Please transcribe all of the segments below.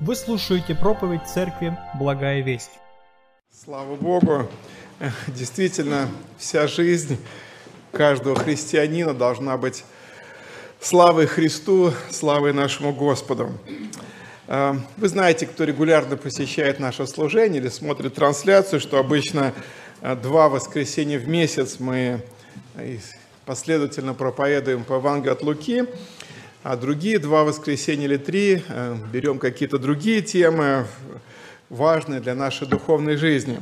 Вы слушаете проповедь Церкви «Благая весть». Слава Богу! Действительно, вся жизнь каждого христианина должна быть славой Христу, славой нашему Господу. А, вы знаете, кто регулярно посещает наше служение или смотрит трансляцию, что обычно а, два воскресенья в месяц мы последовательно проповедуем по Евангелию от Луки – а другие два воскресенья или три э, берем какие-то другие темы, важные для нашей духовной жизни.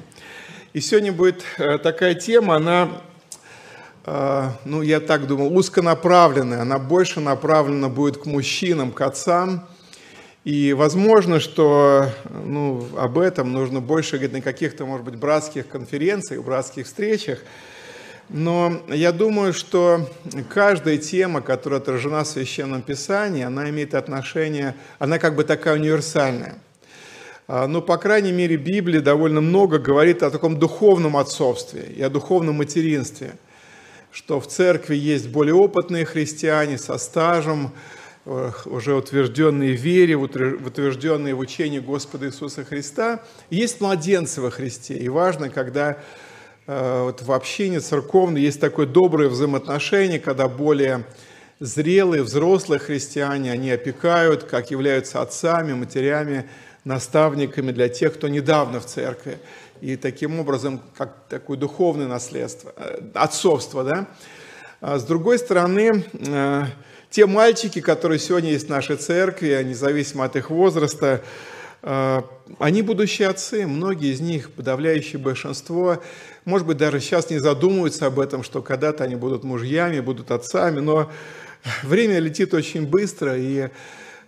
И сегодня будет э, такая тема, она, э, ну, я так думал, узконаправленная, она больше направлена будет к мужчинам, к отцам. И возможно, что ну, об этом нужно больше говорить на каких-то, может быть, братских конференциях, братских встречах – но я думаю, что каждая тема, которая отражена в Священном Писании, она имеет отношение, она как бы такая универсальная. А, но, по крайней мере, Библия довольно много говорит о таком духовном отцовстве и о духовном материнстве, что в церкви есть более опытные христиане со стажем, э, уже утвержденные в вере, утвержденные в учении Господа Иисуса Христа. Есть младенцы во Христе, и важно, когда вот в общине церковной есть такое доброе взаимоотношение, когда более зрелые, взрослые христиане, они опекают, как являются отцами, матерями, наставниками для тех, кто недавно в церкви. И таким образом, как такое духовное наследство, э, отцовство, да. А с другой стороны, э, те мальчики, которые сегодня есть в нашей церкви, независимо от их возраста, они будущие отцы, многие из них, подавляющее большинство, может быть, даже сейчас не задумываются об этом, что когда-то они будут мужьями, будут отцами, но время летит очень быстро, и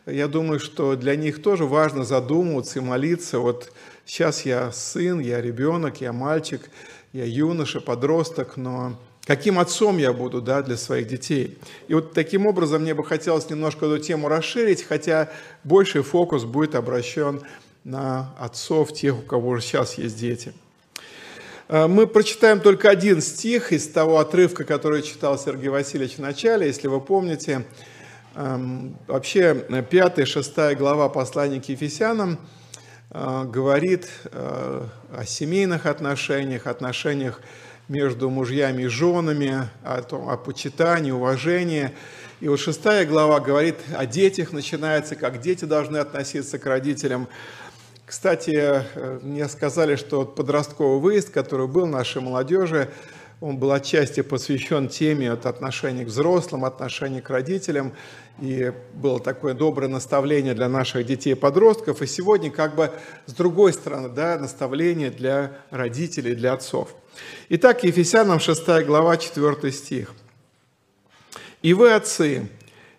я думаю, что для них тоже важно задумываться и молиться. Вот сейчас я сын, я ребенок, я мальчик, я юноша, подросток, но каким отцом я буду да, для своих детей. И вот таким образом мне бы хотелось немножко эту тему расширить, хотя больший фокус будет обращен на отцов, тех, у кого сейчас есть дети – мы прочитаем только один стих из того отрывка, который читал Сергей Васильевич в начале, если вы помните. Эм, вообще, пятая, шестая глава послания к Ефесянам э, говорит э, о семейных отношениях, отношениях между мужьями и женами, о, том, о почитании, уважении. И вот шестая глава говорит о детях, начинается, как дети должны относиться к родителям. Кстати, э, мне сказали, что подростковый выезд, который был нашей молодежи, он был отчасти посвящен теме от отношений к взрослым, отношений к родителям, и было такое доброе наставление для наших детей и подростков. И сегодня как бы с другой стороны, да, наставление для родителей, для отцов. Итак, Ефесянам 6 глава, 4 стих. «И вы, отцы,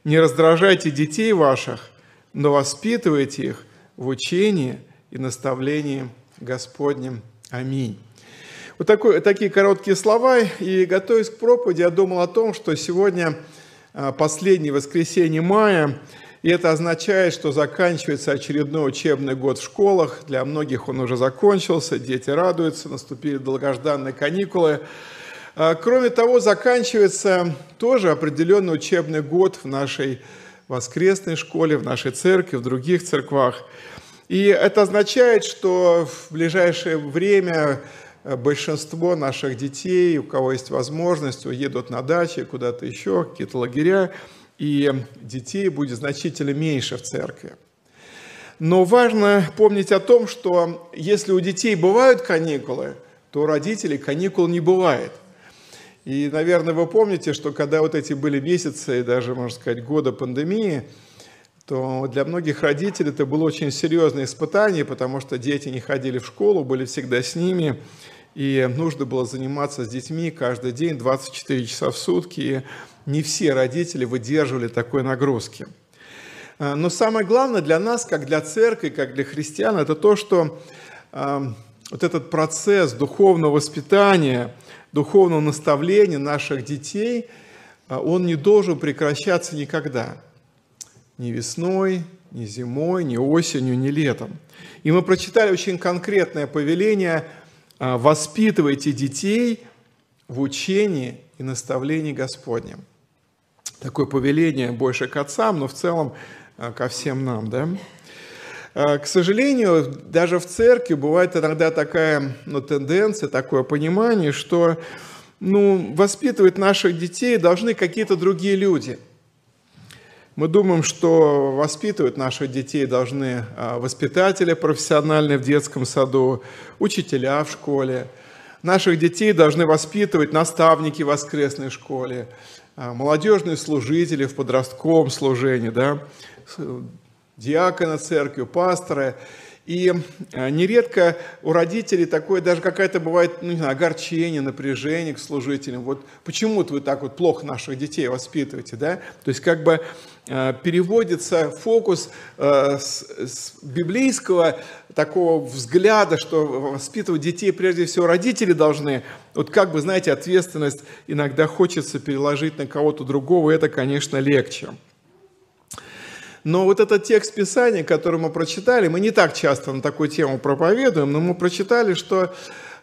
не раздражайте детей ваших, но воспитывайте их в учении – и наставлением Господним. Аминь. Вот такой, такие короткие слова. И готовясь к проповеди, я думал о том, что сегодня а, последнее воскресенье мая, и это означает, что заканчивается очередной учебный год в школах. Для многих он уже закончился, дети радуются, наступили долгожданные каникулы. А, кроме того, заканчивается тоже определенный учебный год в нашей воскресной школе, в нашей церкви, в других церквах – и это означает, что в ближайшее время э, большинство наших детей, у кого есть возможность, уедут на дачи, куда-то еще, какие-то лагеря, и детей будет значительно меньше в церкви. Но важно помнить о том, что если у детей бывают каникулы, то у родителей каникул не бывает. И, наверное, вы помните, что когда вот эти были месяцы, и даже, можно сказать, года пандемии, то для многих родителей это было очень серьезное испытание, потому что дети не ходили в школу, были всегда с ними, и нужно было заниматься с детьми каждый день, 24 часа в сутки, и не все родители выдерживали такой нагрузки. А, но самое главное для нас, как для церкви, как для христиан, это то, что а, вот этот процесс духовного воспитания, духовного наставления наших детей, а, он не должен прекращаться никогда – ни весной, ни зимой, ни осенью, ни летом. И мы прочитали очень конкретное повеление а, «Воспитывайте детей в учении и наставлении Господнем». Такое повеление больше к отцам, но в целом а, ко всем нам. Да? К сожалению, даже в церкви бывает иногда такая ну, тенденция, такое понимание, что ну, воспитывать наших детей должны какие-то другие люди – мы думаем, что воспитывать наших детей должны а, воспитатели профессиональные в детском саду, учителя в школе. Наших детей должны воспитывать наставники в воскресной школе, а, молодежные служители в подростковом служении, да, диаконы церкви, пасторы. И а, нередко у родителей такое, даже какая-то бывает ну, не знаю, огорчение, напряжение к служителям. Вот почему-то вы так вот плохо наших детей воспитываете, да? То есть как бы переводится фокус а, с, библейского такого взгляда, что воспитывать детей прежде всего родители должны. Вот как бы, знаете, ответственность иногда хочется переложить на кого-то другого, это, конечно, легче. Но вот этот текст Писания, который мы прочитали, мы не так часто на такую тему проповедуем, но мы прочитали, что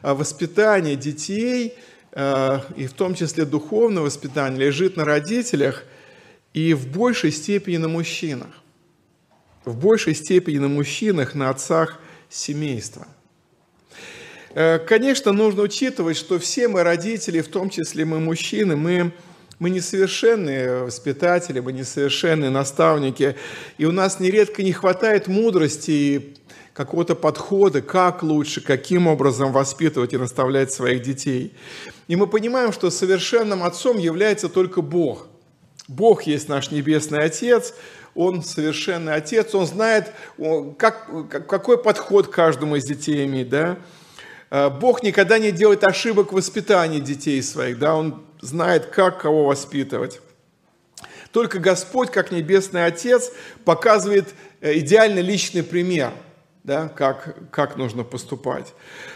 а, воспитание детей, и в том числе духовное воспитание, лежит на родителях и в большей степени на мужчинах. В большей степени на мужчинах, на отцах семейства. Э, конечно, нужно учитывать, что все мы родители, в том числе мы мужчины, мы мы несовершенные воспитатели, мы несовершенные наставники, и у нас нередко не хватает мудрости и какого-то подхода, как лучше, каким образом воспитывать и наставлять своих детей. И мы понимаем, что совершенным отцом является только Бог. Бог есть наш Небесный Отец, Он совершенный Отец, Он знает, как, какой подход каждому из детей иметь, да? Э, Бог никогда не делает ошибок в воспитании детей своих, да, Он знает, как кого воспитывать. Только Господь, как Небесный Отец, показывает э, идеальный личный пример, да, как, как нужно поступать.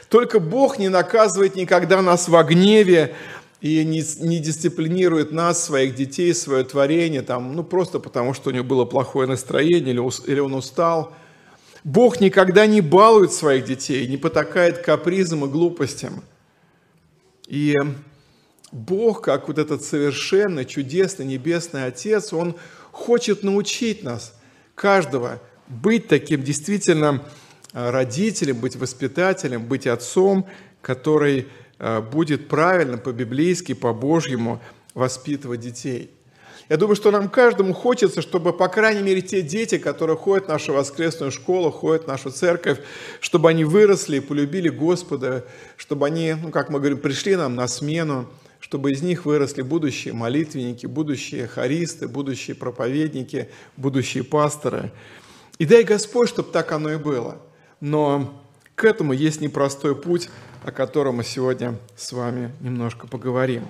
Только Бог не наказывает никогда нас во гневе и не, не дисциплинирует нас, своих детей, свое творение, там, ну, просто потому, что у него было плохое настроение или, или он устал. Бог никогда не балует своих детей, не потакает капризам и глупостям. И Бог, как вот этот совершенный, чудесный, небесный Отец, Он хочет научить нас, каждого, быть таким действительно э, родителем, быть воспитателем, быть отцом, который будет правильно, по-библейски, по-божьему воспитывать детей. Я думаю, что нам каждому хочется, чтобы, по крайней мере, те дети, которые ходят в нашу воскресную школу, ходят в нашу церковь, чтобы они выросли и полюбили Господа, чтобы они, ну, как мы говорим, пришли нам на смену, чтобы из них выросли будущие молитвенники, будущие хористы, будущие проповедники, будущие пасторы. И дай Господь, чтобы так оно и было. Но к этому есть непростой путь, о котором мы сегодня с вами немножко поговорим.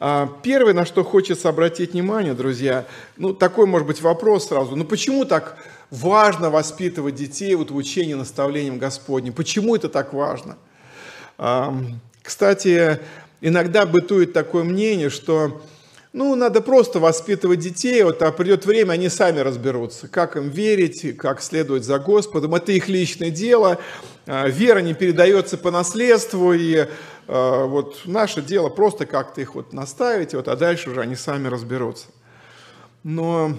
А, первое, на что хочется обратить внимание, друзья, ну такой может быть вопрос сразу, ну почему так важно воспитывать детей вот в учении наставлением Господним? Почему это так важно? Кстати, иногда бытует такое мнение, что ну, надо просто воспитывать детей, вот, а придет время, они сами разберутся, как им верить, как следовать за Господом. Это их личное дело. А, вера не передается по наследству, и а, вот наше дело просто как-то их вот наставить, вот, а дальше уже они сами разберутся. Но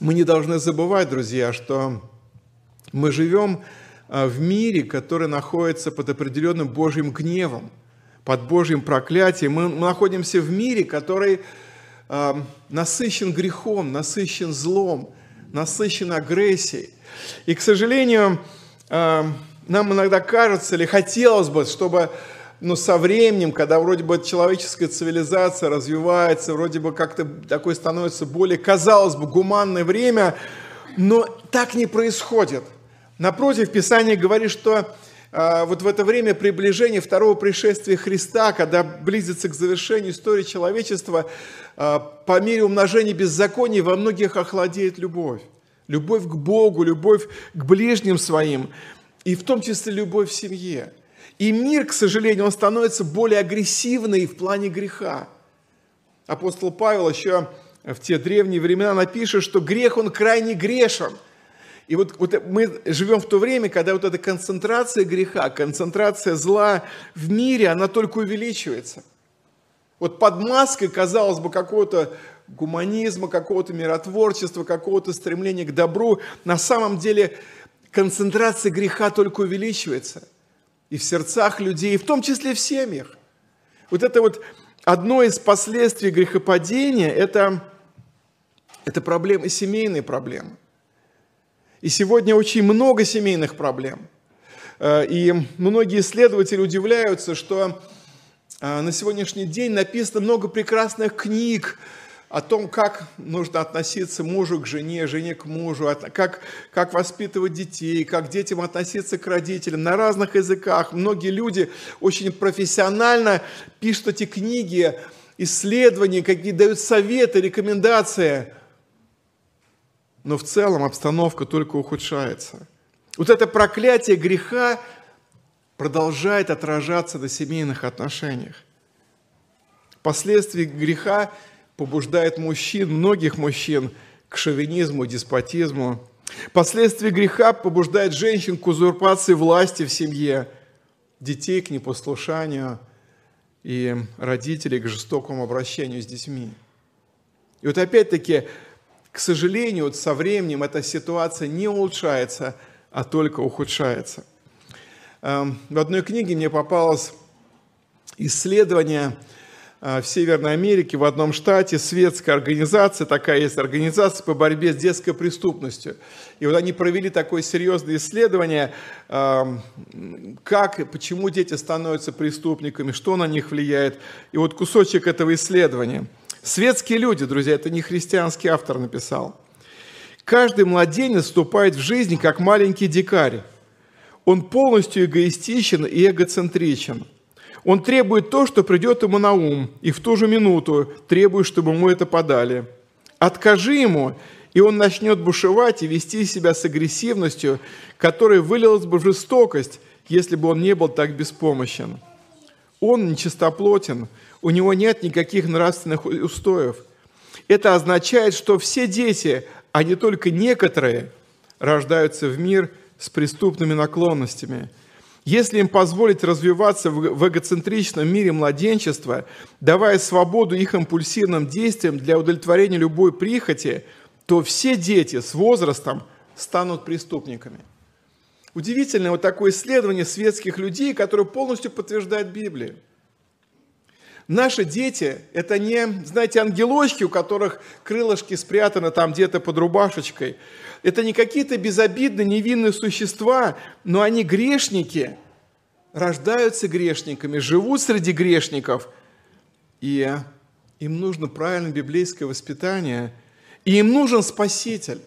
мы не должны забывать, друзья, что мы живем а, в мире, который находится под определенным Божьим гневом, под Божьим проклятием. Мы, находимся в мире, который э, насыщен грехом, насыщен злом, насыщен агрессией. И, к сожалению, э, нам иногда кажется или хотелось бы, чтобы но ну, со временем, когда вроде бы человеческая цивилизация развивается, вроде бы как-то такое становится более, казалось бы, гуманное время, но так не происходит – Напротив, Писание говорит, что вот в это время приближения второго пришествия Христа, когда близится к завершению истории человечества, а, по мере умножения беззаконий во многих охладеет любовь. Любовь к Богу, любовь к ближним своим, и в том числе любовь в семье. И мир, к сожалению, он становится более агрессивный в плане греха. Апостол Павел еще в те древние времена напишет, что грех, он крайне грешен – и вот, вот мы живем в то время, когда вот эта концентрация греха, концентрация зла в мире, она только увеличивается. Вот под маской, казалось бы, какого-то гуманизма, какого-то миротворчества, какого-то стремления к добру, на самом деле концентрация греха только увеличивается. И в сердцах людей, и в том числе в семьях. Вот это вот одно из последствий грехопадения – это, это проблемы, семейные проблемы. И сегодня очень много семейных проблем. Э, и многие исследователи удивляются, что э, на сегодняшний день написано много прекрасных книг о том, как нужно относиться мужу к жене, жене к мужу, как, как воспитывать детей, как детям относиться к родителям на разных языках. Многие люди очень профессионально пишут эти книги, исследования, какие дают советы, рекомендации. Но в целом обстановка только ухудшается. Вот это проклятие греха продолжает отражаться на семейных отношениях. Последствия греха побуждает мужчин, многих мужчин, к шовинизму, деспотизму. Последствия греха побуждает женщин к узурпации власти в семье, детей к непослушанию и родителей к жестокому обращению с детьми. И вот опять-таки, к сожалению, вот со временем эта ситуация не улучшается, а только ухудшается. Эм, в одной книге мне попалось исследование – а, в Северной Америке, в одном штате, светская организация, такая есть организация по борьбе с детской преступностью. И вот они провели такое серьезное исследование, а, как и почему дети становятся преступниками, что на них влияет. И вот кусочек этого исследования. Светские люди, друзья, это не христианский автор написал. Каждый младенец вступает в жизнь как маленький дикарь. Он полностью эгоистичен и эгоцентричен – он требует то, что придет ему на ум, и в ту же минуту требует, чтобы ему это подали. Откажи ему, и он начнет бушевать и вести себя с агрессивностью, которая вылилась бы в жестокость, если бы он не был так беспомощен. Он нечистоплотен, у него нет никаких нравственных устоев. Это означает, что все дети, а не только некоторые, рождаются в мир с преступными наклонностями – если им позволить развиваться в эгоцентричном мире младенчества, давая свободу их импульсивным действиям для удовлетворения любой прихоти, то все дети с возрастом станут преступниками. Удивительное вот такое исследование светских людей, которое полностью подтверждает Библию. Наши дети – это не, знаете, ангелочки, у которых крылышки спрятаны там где-то под рубашечкой. Это не какие-то безобидные, невинные существа, но они грешники, рождаются грешниками, живут среди грешников. И им нужно правильное библейское воспитание, и им нужен Спаситель.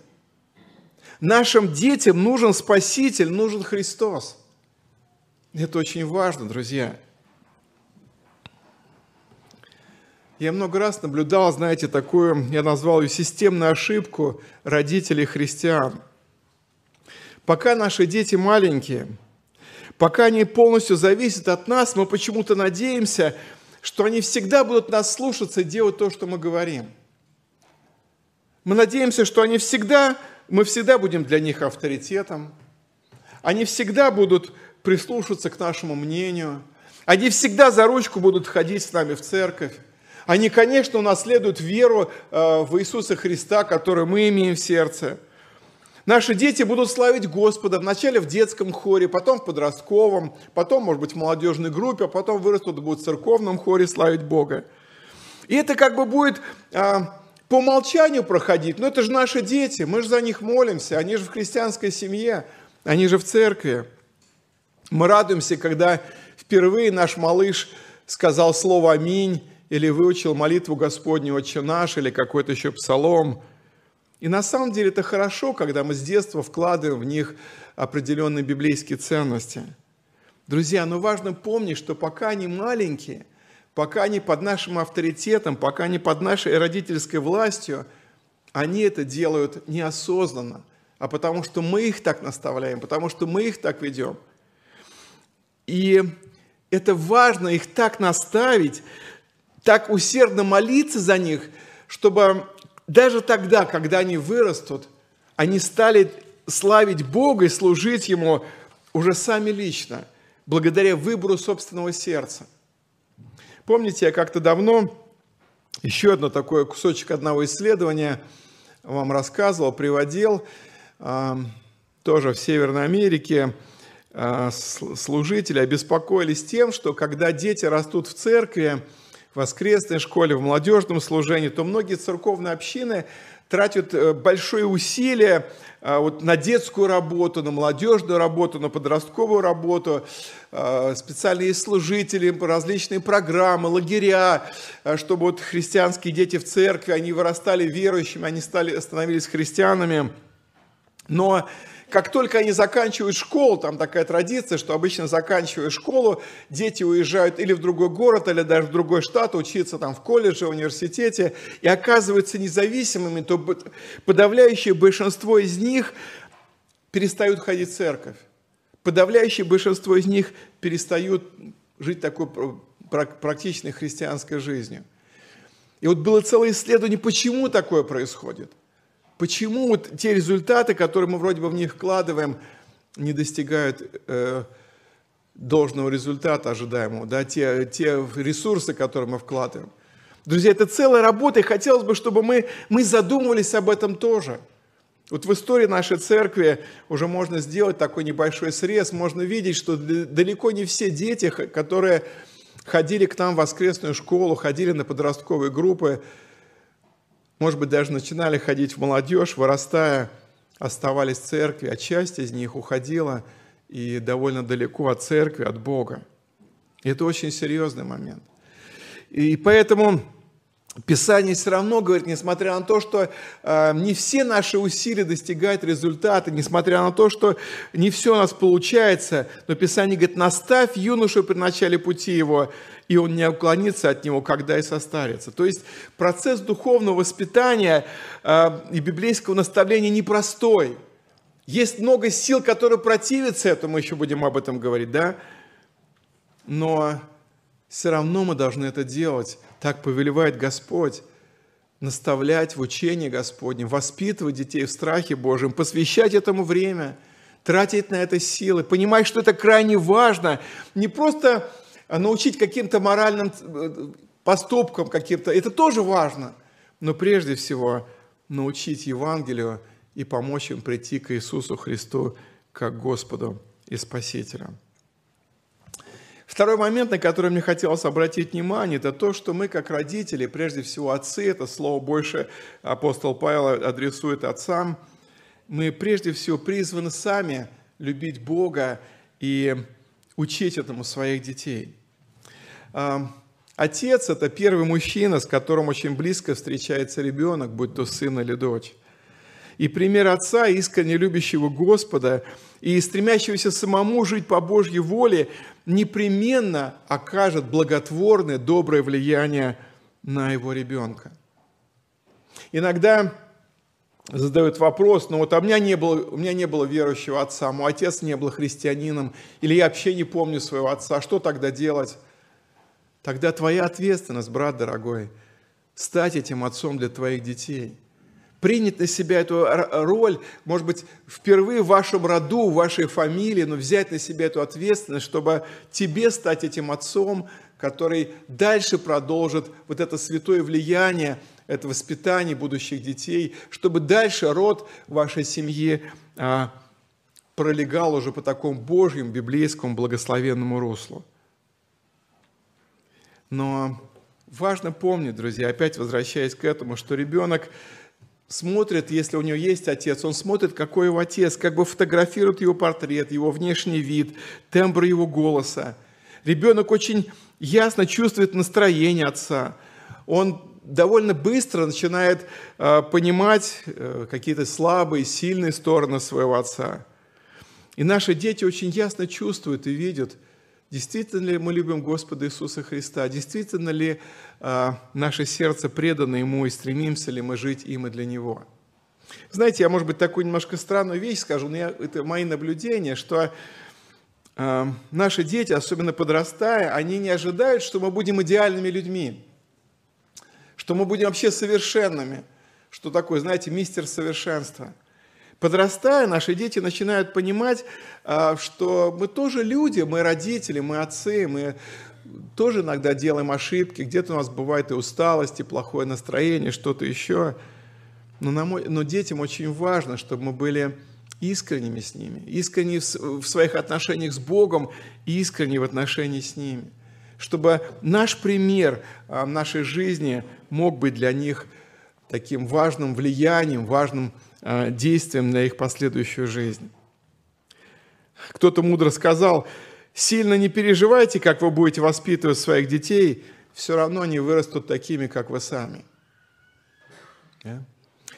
Нашим детям нужен Спаситель, нужен Христос. Это очень важно, друзья. Я много раз наблюдал, знаете, такую, я назвал ее системную ошибку родителей христиан. Пока наши дети маленькие, пока они полностью зависят от нас, мы почему-то надеемся, что они всегда будут нас слушаться и делать то, что мы говорим. Мы надеемся, что они всегда, мы всегда будем для них авторитетом. Они всегда будут прислушиваться к нашему мнению. Они всегда за ручку будут ходить с нами в церковь. Они, конечно, унаследуют веру э, в Иисуса Христа, которую мы имеем в сердце. Наши дети будут славить Господа вначале в детском хоре, потом в подростковом, потом, может быть, в молодежной группе, а потом вырастут и будут в церковном хоре славить Бога. И это как бы будет а, по умолчанию проходить, но это же наши дети, мы же за них молимся, они же в христианской семье, они же в церкви. Мы радуемся, когда впервые наш малыш сказал слово «Аминь», или выучил молитву Господню «Отче наш», или какой-то еще псалом. И на самом деле это хорошо, когда мы с детства вкладываем в них определенные библейские ценности. Друзья, но важно помнить, что пока они маленькие, пока они под нашим авторитетом, пока они под нашей родительской властью, они это делают неосознанно, а потому что мы их так наставляем, потому что мы их так ведем. И это важно их так наставить, так усердно молиться за них, чтобы даже тогда, когда они вырастут, они стали славить Бога и служить Ему уже сами лично, благодаря выбору собственного сердца. Помните, я как-то давно Еще одно такое кусочек одного исследования вам рассказывал, приводил. А, тоже в Северной Америке а, служители обеспокоились тем, что когда дети растут в церкви, в воскресной школе, в молодежном служении, то многие церковные общины тратят э, большое усилие а, вот, на детскую работу, на молодежную работу, на подростковую работу, а, специальные служители, различные программы, лагеря, чтобы вот христианские дети в церкви, они вырастали верующими, они стали, становились христианами. Но как только они заканчивают школу, там такая традиция, что обычно заканчивая школу, дети уезжают или в другой город, или даже в другой штат, учиться там в колледже, университете, и оказываются независимыми, то подавляющее большинство из них перестают ходить в церковь. Подавляющее большинство из них перестают жить такой практичной христианской жизнью. И вот было целое исследование, почему такое происходит – Почему вот те результаты, которые мы вроде бы в них вкладываем, не достигают э, должного результата ожидаемого, да, те, те ресурсы, которые мы вкладываем. Друзья, это целая работа, и хотелось бы, чтобы мы, мы задумывались об этом тоже. Вот в истории нашей церкви уже можно сделать такой небольшой срез, можно видеть, что далеко не все дети, которые ходили к нам в воскресную школу, ходили на подростковые группы, может быть, даже начинали ходить в молодежь, вырастая, оставались в церкви, а часть из них уходила и довольно далеко от церкви, от Бога. И это очень серьезный момент. И поэтому Писание все равно говорит, несмотря на то, что э, не все наши усилия достигают результата, несмотря на то, что не все у нас получается, но Писание говорит, наставь юношу при начале пути его, и он не уклонится от него, когда и состарится. То есть процесс духовного воспитания э, и библейского наставления непростой. Есть много сил, которые противятся этому, мы еще будем об этом говорить, да? Но все равно мы должны это делать. Так повелевает Господь наставлять в учении Господнем, воспитывать детей в страхе Божьем, посвящать этому время, тратить на это силы, понимать, что это крайне важно, не просто научить каким-то моральным э, поступкам каким-то, это тоже важно, но прежде всего научить Евангелию и помочь им прийти к Иисусу Христу как Господу и Спасителю. Второй момент, на который мне хотелось обратить внимание, это то, что мы как родители, прежде всего отцы, это слово больше апостол Павел адресует отцам, мы прежде всего призваны сами любить Бога и учить этому своих детей. Отец – это первый мужчина, с которым очень близко встречается ребенок, будь то сын или дочь. И пример отца, искренне любящего Господа и стремящегося самому жить по Божьей воле, непременно окажет благотворное, доброе влияние на его ребенка. Иногда задают вопрос, ну вот а у меня, не было, у меня не было верующего отца, мой отец не был христианином, или я вообще не помню своего отца, что тогда делать? Тогда твоя ответственность, брат дорогой, стать этим отцом для твоих детей – принять на себя эту роль, может быть, впервые в вашем роду, в вашей фамилии, но взять на себя эту ответственность, чтобы тебе стать этим отцом, который дальше продолжит вот это святое влияние, это воспитание будущих детей, чтобы дальше род вашей семьи а, пролегал уже по такому Божьему, библейскому, благословенному руслу. Но важно помнить, друзья, опять возвращаясь к этому, что ребенок смотрит, если у него есть отец, он смотрит, какой его отец, как бы фотографирует его портрет, его внешний вид, тембр его голоса. Ребенок очень ясно чувствует настроение отца. Он довольно быстро начинает э, понимать э, какие-то слабые, сильные стороны своего отца. И наши дети очень ясно чувствуют и видят – Действительно ли мы любим Господа Иисуса Христа? Действительно ли а, наше сердце предано Ему и стремимся ли мы жить им и для Него? Знаете, я, может быть, такую немножко странную вещь скажу, но я, это мои наблюдения, что э, наши дети, особенно подрастая, они не ожидают, что мы будем идеальными людьми, что мы будем вообще совершенными, что такое, знаете, мистер совершенства – Подрастая, наши дети начинают понимать, а, что мы тоже люди, мы родители, мы отцы, мы тоже иногда делаем ошибки, где-то у нас бывает и усталость, и плохое настроение, что-то еще. Но, на мой, но детям очень важно, чтобы мы были искренними с ними, искренни в своих отношениях с Богом и искренни в отношении с ними. Чтобы наш пример а, нашей жизни мог быть для них таким важным влиянием, важным а, действием на их последующую жизнь. Кто-то мудро сказал, сильно не переживайте, как вы будете воспитывать своих детей, все равно они вырастут такими, как вы сами. Yeah?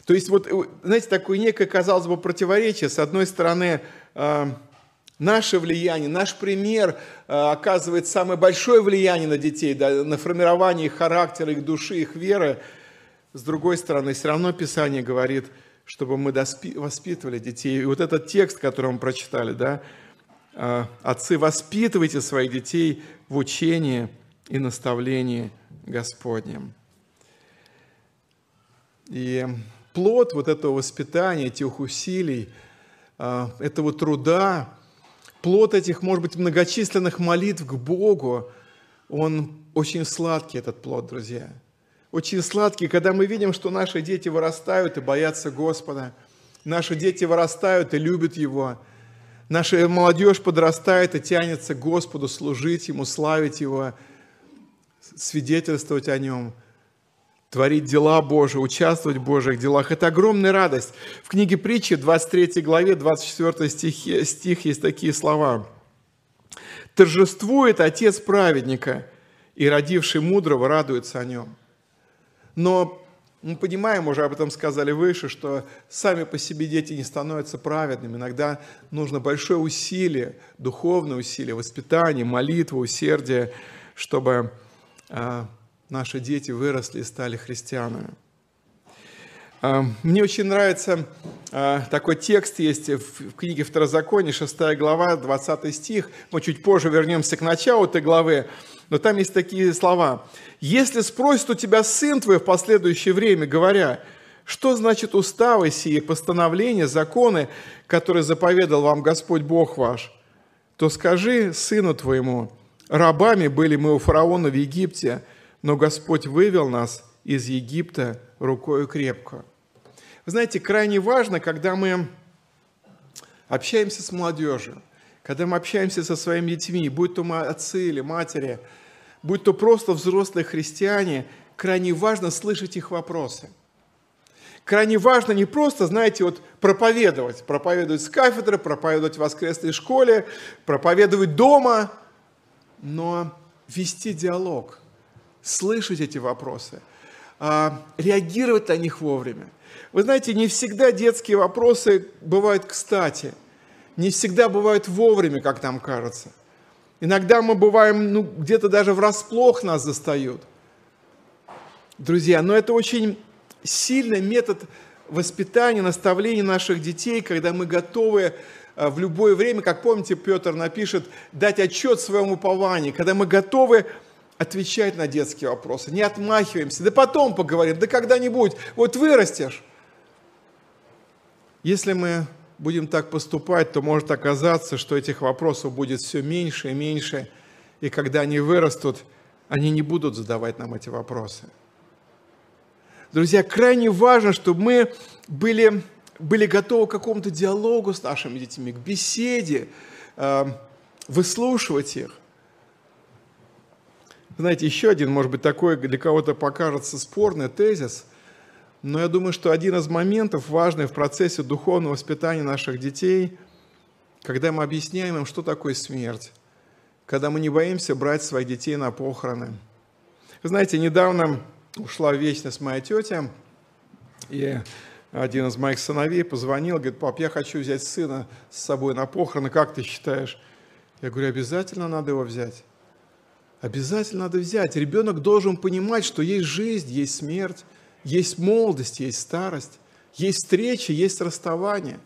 То есть, вот, э, знаете, такое некое, казалось бы, противоречие. С одной стороны, э, наше влияние, наш пример э, оказывает самое большое влияние на детей, да, на формирование их характера, их души, их веры. С другой стороны, все равно Писание говорит, чтобы мы воспитывали детей. И вот этот текст, который мы прочитали, да, «Отцы, воспитывайте своих детей в учении и наставлении Господнем». И плод вот этого воспитания, этих усилий, а, этого труда, плод этих, может быть, многочисленных молитв к Богу, он очень сладкий, этот плод, друзья. Очень сладкий, когда мы видим, что наши дети вырастают и боятся Господа, наши дети вырастают и любят Его, наша молодежь подрастает и тянется к Господу служить Ему, славить Его, свидетельствовать о Нем – творить дела Божии, участвовать в Божьих делах. Это огромная радость. В книге притчи, 23 главе, 24 стих, стих есть такие слова. «Торжествует отец праведника, и родивший мудрого радуется о нем». Но мы понимаем, уже об этом сказали выше, что сами по себе дети не становятся праведными. Иногда нужно большое усилие, духовное усилие, воспитание, молитва, усердие, чтобы а, наши дети выросли и стали христианами. А, мне очень нравится а, такой текст есть в книге Второзакония, 6 глава, 20 стих. Мы чуть позже вернемся к началу этой главы, но там есть такие слова. «Если спросит у тебя сын твой в последующее время, говоря, что значит уставы сии, постановления, законы, которые заповедал вам Господь Бог ваш, то скажи сыну твоему, рабами были мы у фараона в Египте, но Господь вывел нас из Египта рукою крепко. Вы знаете, крайне важно, когда мы общаемся с молодежью, когда мы общаемся со своими детьми, будь то мы отцы или матери, будь то просто взрослые христиане, крайне важно слышать их вопросы. Крайне важно не просто, знаете, вот проповедовать, проповедовать с кафедры, проповедовать в воскресной школе, проповедовать дома, но вести диалог – слышать эти вопросы, а, реагировать на них вовремя. Вы знаете, не всегда детские вопросы бывают кстати, не всегда бывают вовремя, как нам кажется. Иногда мы бываем, ну, где-то даже врасплох нас застают. Друзья, но это очень сильный метод воспитания, наставления наших детей, когда мы готовы а, в любое время, как помните, Петр напишет, дать отчет своему упованию, когда мы готовы отвечать на детские вопросы, не отмахиваемся, да потом поговорим, да когда-нибудь, вот вырастешь. Если мы будем так поступать, то может оказаться, что этих вопросов будет все меньше и меньше, и когда они вырастут, они не будут задавать нам эти вопросы. Друзья, крайне важно, чтобы мы были, были готовы к какому-то диалогу с нашими детьми, к беседе, э, выслушивать их. Знаете, еще один, может быть, такой для кого-то покажется спорный тезис, но я думаю, что один из моментов важный в процессе духовного воспитания наших детей, когда мы объясняем им, что такое смерть, когда мы не боимся брать своих детей на похороны. Вы знаете, недавно ушла в вечность моя тетя, и один из моих сыновей позвонил, говорит, пап, я хочу взять сына с собой на похороны, как ты считаешь? Я говорю, обязательно надо его взять. Обязательно надо взять. Ребенок должен понимать, что есть жизнь, есть смерть, есть молодость, есть старость, есть встречи, есть расставание.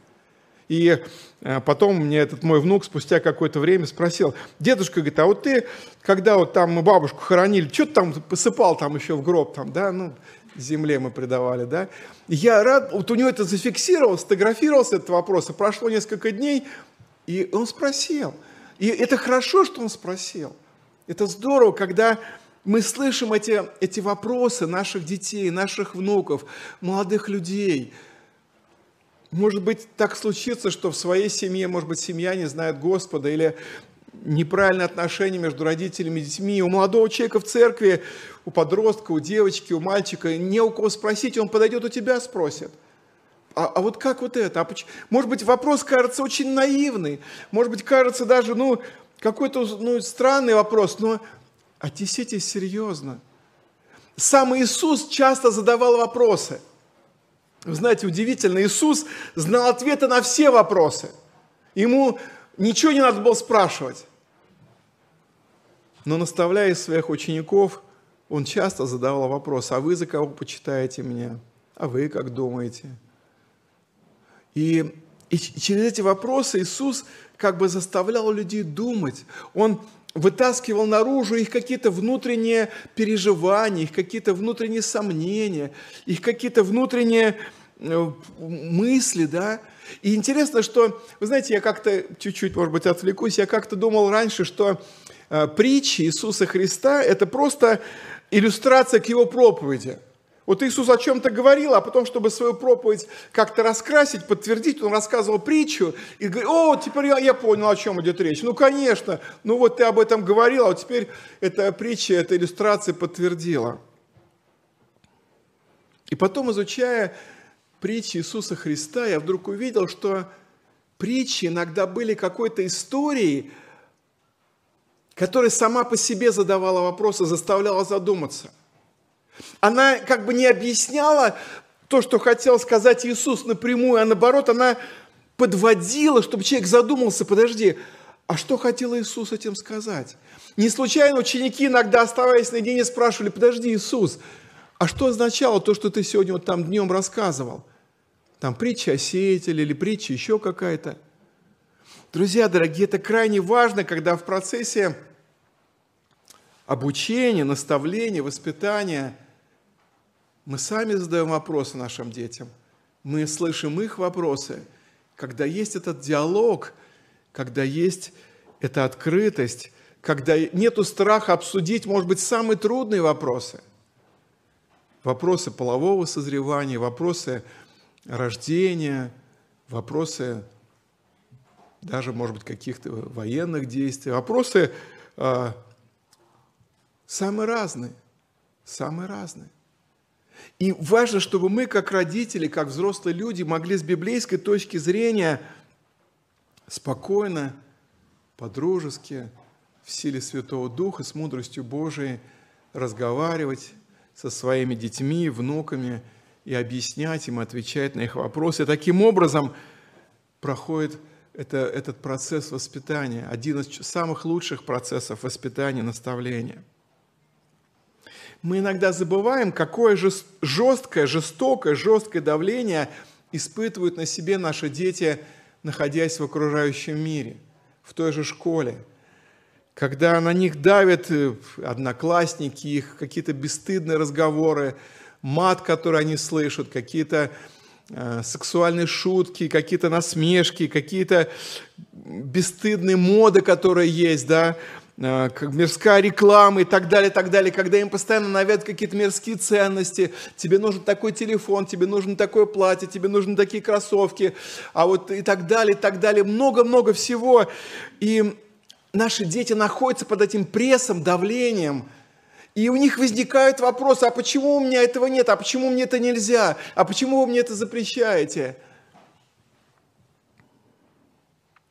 И э, потом мне этот мой внук спустя какое-то время спросил, дедушка, говорит, а вот ты, когда вот там мы бабушку хоронили, что ты там посыпал там еще в гроб, там, да, ну, земле мы предавали, да. я рад, вот у него это зафиксировал, сфотографировался этот вопрос, и прошло несколько дней, и он спросил. И это хорошо, что он спросил – Это здорово, когда мы слышим эти, эти вопросы наших детей, наших внуков, молодых людей. Может быть, так случится, что в своей семье, может быть, семья не знает Господа, или неправильные отношения между родителями и детьми. У молодого человека в церкви, у подростка, у девочки, у мальчика не у кого спросить, он подойдет у тебя спросит. А, а вот как вот это? А почему? Может быть, вопрос кажется очень наивный, может быть, кажется даже, ну, какой-то ну, странный вопрос, но отнеситесь серьезно. Сам Иисус часто задавал вопросы. Вы знаете, удивительно, Иисус знал ответы на все вопросы. Ему ничего не надо было спрашивать. Но наставляя своих учеников, он часто задавал вопрос, а вы за кого почитаете меня? А вы как думаете? И, и через эти вопросы Иисус как бы заставлял людей думать. Он вытаскивал наружу их какие-то внутренние переживания, их какие-то внутренние сомнения, их какие-то внутренние э, мысли, да. И интересно, что, вы знаете, я как-то чуть-чуть, может быть, отвлекусь, я как-то думал раньше, что э, притчи Иисуса Христа – это просто иллюстрация к Его проповеди – вот Иисус о чем-то говорил, а потом, чтобы свою проповедь как-то раскрасить, подтвердить, он рассказывал притчу и говорит, о, теперь я, я понял, о чем идет речь. Ну, конечно, ну вот ты об этом говорил, а вот теперь эта притча, эта иллюстрация подтвердила. И потом, изучая притчи Иисуса Христа, я вдруг увидел, что притчи иногда были какой-то историей, которая сама по себе задавала вопросы, заставляла задуматься. Она как бы не объясняла то, что хотел сказать Иисус напрямую, а наоборот, она подводила, чтобы человек задумался, подожди, а что хотел Иисус этим сказать? Не случайно ученики иногда, оставаясь наедине, спрашивали, подожди, Иисус, а что означало то, что ты сегодня вот там днем рассказывал? Там притча о сеятеле или притча еще какая-то. Друзья дорогие, это крайне важно, когда в процессе обучения, наставления, воспитания – мы сами задаем вопросы нашим детям. Мы слышим их вопросы. Когда есть этот диалог, когда есть эта открытость, когда нету страха обсудить, может быть, самые трудные вопросы. Вопросы полового созревания, вопросы рождения, вопросы даже, может быть, каких-то военных действий, вопросы э, самые разные, самые разные. И важно, чтобы мы, как родители, как взрослые люди, могли с библейской точки зрения спокойно, по-дружески, в силе Святого Духа, с мудростью Божией разговаривать со своими детьми, внуками и объяснять им, отвечать на их вопросы. Таким образом проходит это, этот процесс воспитания, один из самых лучших процессов воспитания, наставления – мы иногда забываем, какое жесткое, жестокое, жесткое давление испытывают на себе наши дети, находясь в окружающем мире, в той же школе. Когда на них давят э, одноклассники, их какие-то бесстыдные разговоры, мат, который они слышат, какие-то э, сексуальные шутки, какие-то насмешки, какие-то бесстыдные моды, которые есть, да, как мирская реклама и так далее, так далее, когда им постоянно навязывают какие-то мирские ценности, тебе нужен такой телефон, тебе нужно такое платье, тебе нужны такие кроссовки, а вот и так далее, и так далее, много-много всего. И наши дети находятся под этим прессом, давлением, и у них возникают вопросы, а почему у меня этого нет, а почему мне это нельзя, а почему вы мне это запрещаете?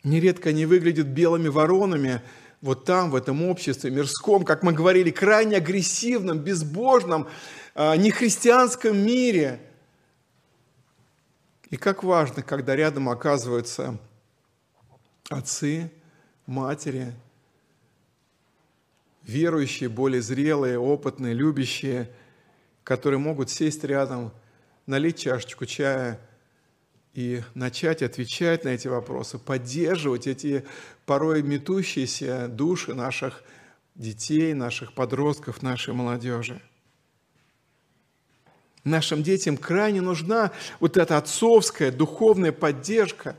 Нередко они выглядят белыми воронами, вот там, в этом обществе мирском, как мы говорили, крайне агрессивном, безбожном, а, нехристианском мире. И как важно, когда рядом оказываются отцы, матери, верующие, более зрелые, опытные, любящие, которые могут сесть рядом, налить чашечку чая – и начать отвечать на эти вопросы, поддерживать эти порой метущиеся души наших детей, наших подростков, нашей молодежи. Нашим детям крайне нужна вот эта отцовская духовная поддержка,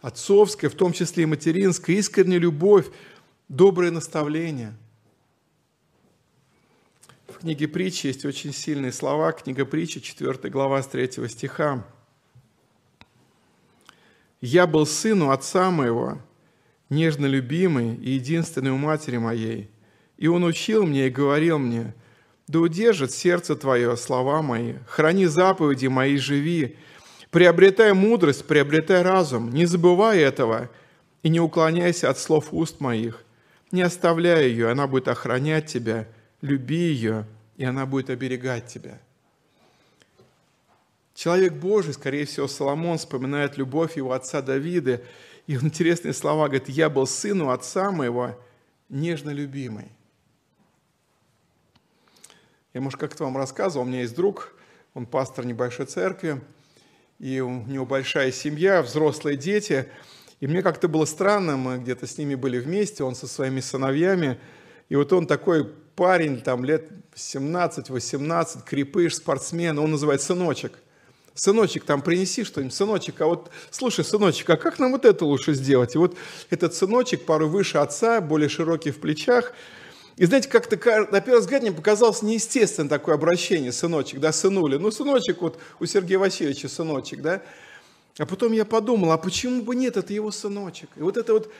отцовская, в том числе и материнская, искренняя любовь, доброе наставление. книге притчи есть очень сильные слова. Книга притчи, 4 глава с 3 стиха. «Я был сыну отца моего, нежно любимый и единственный у матери моей. И он учил мне и говорил мне, да удержит сердце твое слова мои, храни заповеди мои, живи, приобретай мудрость, приобретай разум, не забывай этого и не уклоняйся от слов уст моих. Не оставляй ее, она будет охранять тебя, люби ее, и она будет оберегать тебя. Человек Божий, скорее всего, Соломон вспоминает любовь его отца Давида, и он интересные слова говорит, «Я был сыну отца моего, нежно любимый». Я, может, как-то вам рассказывал, у меня есть друг, он пастор небольшой церкви, и у него большая семья, взрослые дети. И мне как-то было странно, мы где-то с ними были вместе, он со своими сыновьями, и вот он такой парень, там лет 17-18, крепыш, спортсмен, он называет сыночек. Сыночек, там принеси что-нибудь, сыночек, а вот, слушай, сыночек, а как нам вот это лучше сделать? И вот этот сыночек, пару выше отца, более широкий в плечах, и знаете, как-то на первый взгляд мне показалось неестественно такое обращение, сыночек, да, сынули. Ну, сыночек вот у Сергея Васильевича сыночек, да. А потом я подумал, а почему бы нет, это его сыночек. И вот это вот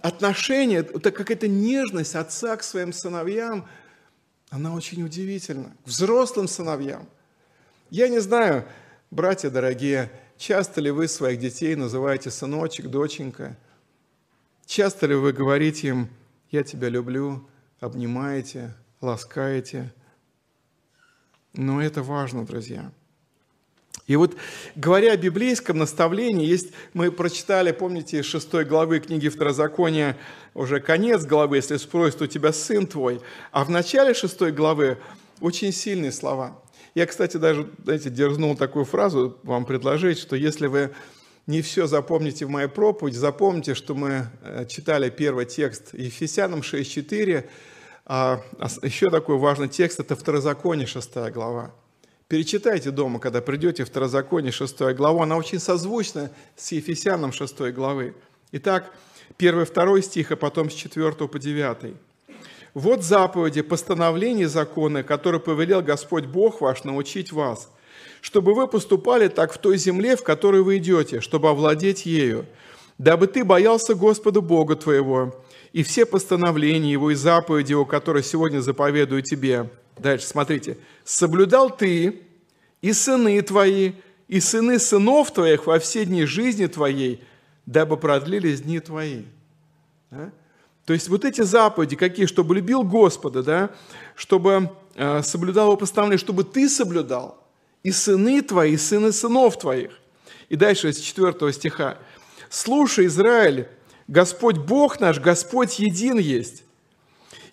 отношение, вот какая-то нежность отца к своим сыновьям, она очень удивительна. К взрослым сыновьям. Я не знаю, братья дорогие, часто ли вы своих детей называете сыночек, доченька? Часто ли вы говорите им, я тебя люблю, обнимаете, ласкаете. Но это важно, друзья. И вот, говоря о библейском наставлении, есть, мы прочитали, помните, шестой главы книги Второзакония, уже конец главы, если спросят, у тебя сын твой. А в начале шестой главы очень сильные слова. Я, кстати, даже, знаете, дерзнул такую фразу вам предложить, что если вы не все запомните в моей проповеди, запомните, что мы э, читали первый текст Ефесянам 6.4, а еще такой важный текст – это Второзаконие, 6 глава. Перечитайте дома, когда придете, Второзаконие, 6 глава. Она очень созвучна с Ефесянам 6 главы. Итак, 1-2 стих, а потом с 4 по 9. «Вот заповеди, постановления законы, которые повелел Господь Бог ваш научить вас – чтобы вы поступали так в той земле, в которой вы идете, чтобы овладеть ею, дабы ты боялся Господа Бога твоего, и все постановления Его и заповеди Его, которые сегодня заповедую тебе». Дальше, смотрите. «Соблюдал ты и сыны твои, и сыны сынов твоих во все дни жизни твоей, дабы продлились дни твои». Да? То есть вот эти заповеди какие, чтобы любил Господа, да, чтобы э, соблюдал его постановление, чтобы ты соблюдал – и сыны твои, и сыны сынов твоих. И дальше с 4 стиха. «Слушай, Израиль, Господь Бог наш, Господь един есть.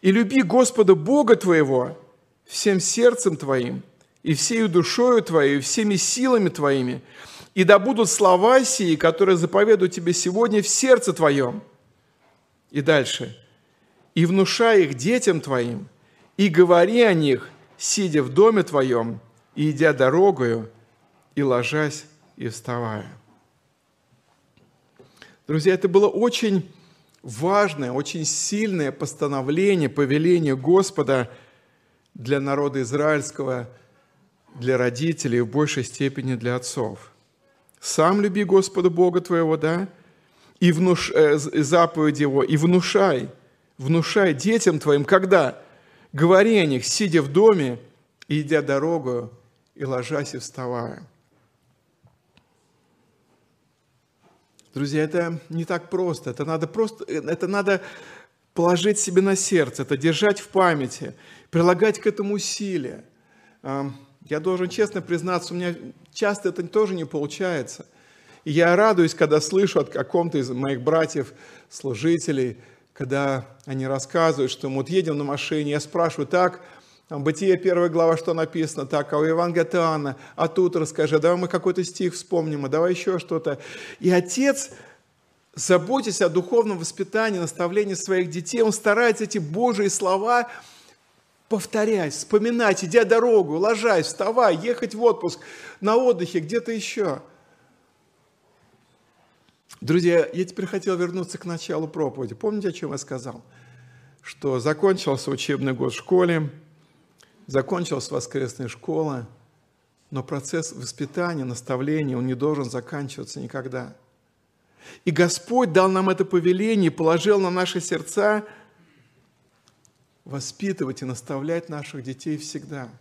И люби Господа Бога твоего всем сердцем твоим, и всею душою твоей, и всеми силами твоими, и да будут слова сии, которые заповедую тебе сегодня в сердце твоем». И дальше. «И внушай их детям твоим, и говори о них, сидя в доме твоем, и идя дорогою, и ложась, и вставая. Друзья, это было очень важное, очень сильное постановление, повеление Господа для народа израильского, для родителей, в большей степени для отцов. Сам люби Господа Бога твоего, да, и внуш... э, заповедь Его, и внушай, внушай детям твоим, когда? Говори о них, сидя в доме, идя дорогу, и ложась и вставая. Друзья, это не так просто. Это надо просто, это надо положить себе на сердце, это держать в памяти, прилагать к этому усилия. Я должен честно признаться, у меня часто это тоже не получается. Я радуюсь, когда слышу от каком-то из моих братьев, служителей, когда они рассказывают, что мы вот едем на машине, я спрашиваю, так, там, Бытие, первая глава, что написано, так, а у Евангелия от Иоанна, а тут расскажи, давай мы какой-то стих вспомним, а давай еще что-то. И отец, заботясь о духовном воспитании, наставлении своих детей, он старается эти Божьи слова повторять, вспоминать, идя дорогу, ложась, вставай, ехать в отпуск, на отдыхе, где-то еще. Друзья, я теперь хотел вернуться к началу проповеди. Помните, о чем я сказал? Что закончился учебный год в школе, закончилась воскресная школа, но процесс воспитания, наставления, он не должен заканчиваться никогда. И Господь дал нам это повеление, положил на наши сердца воспитывать и наставлять наших детей всегда –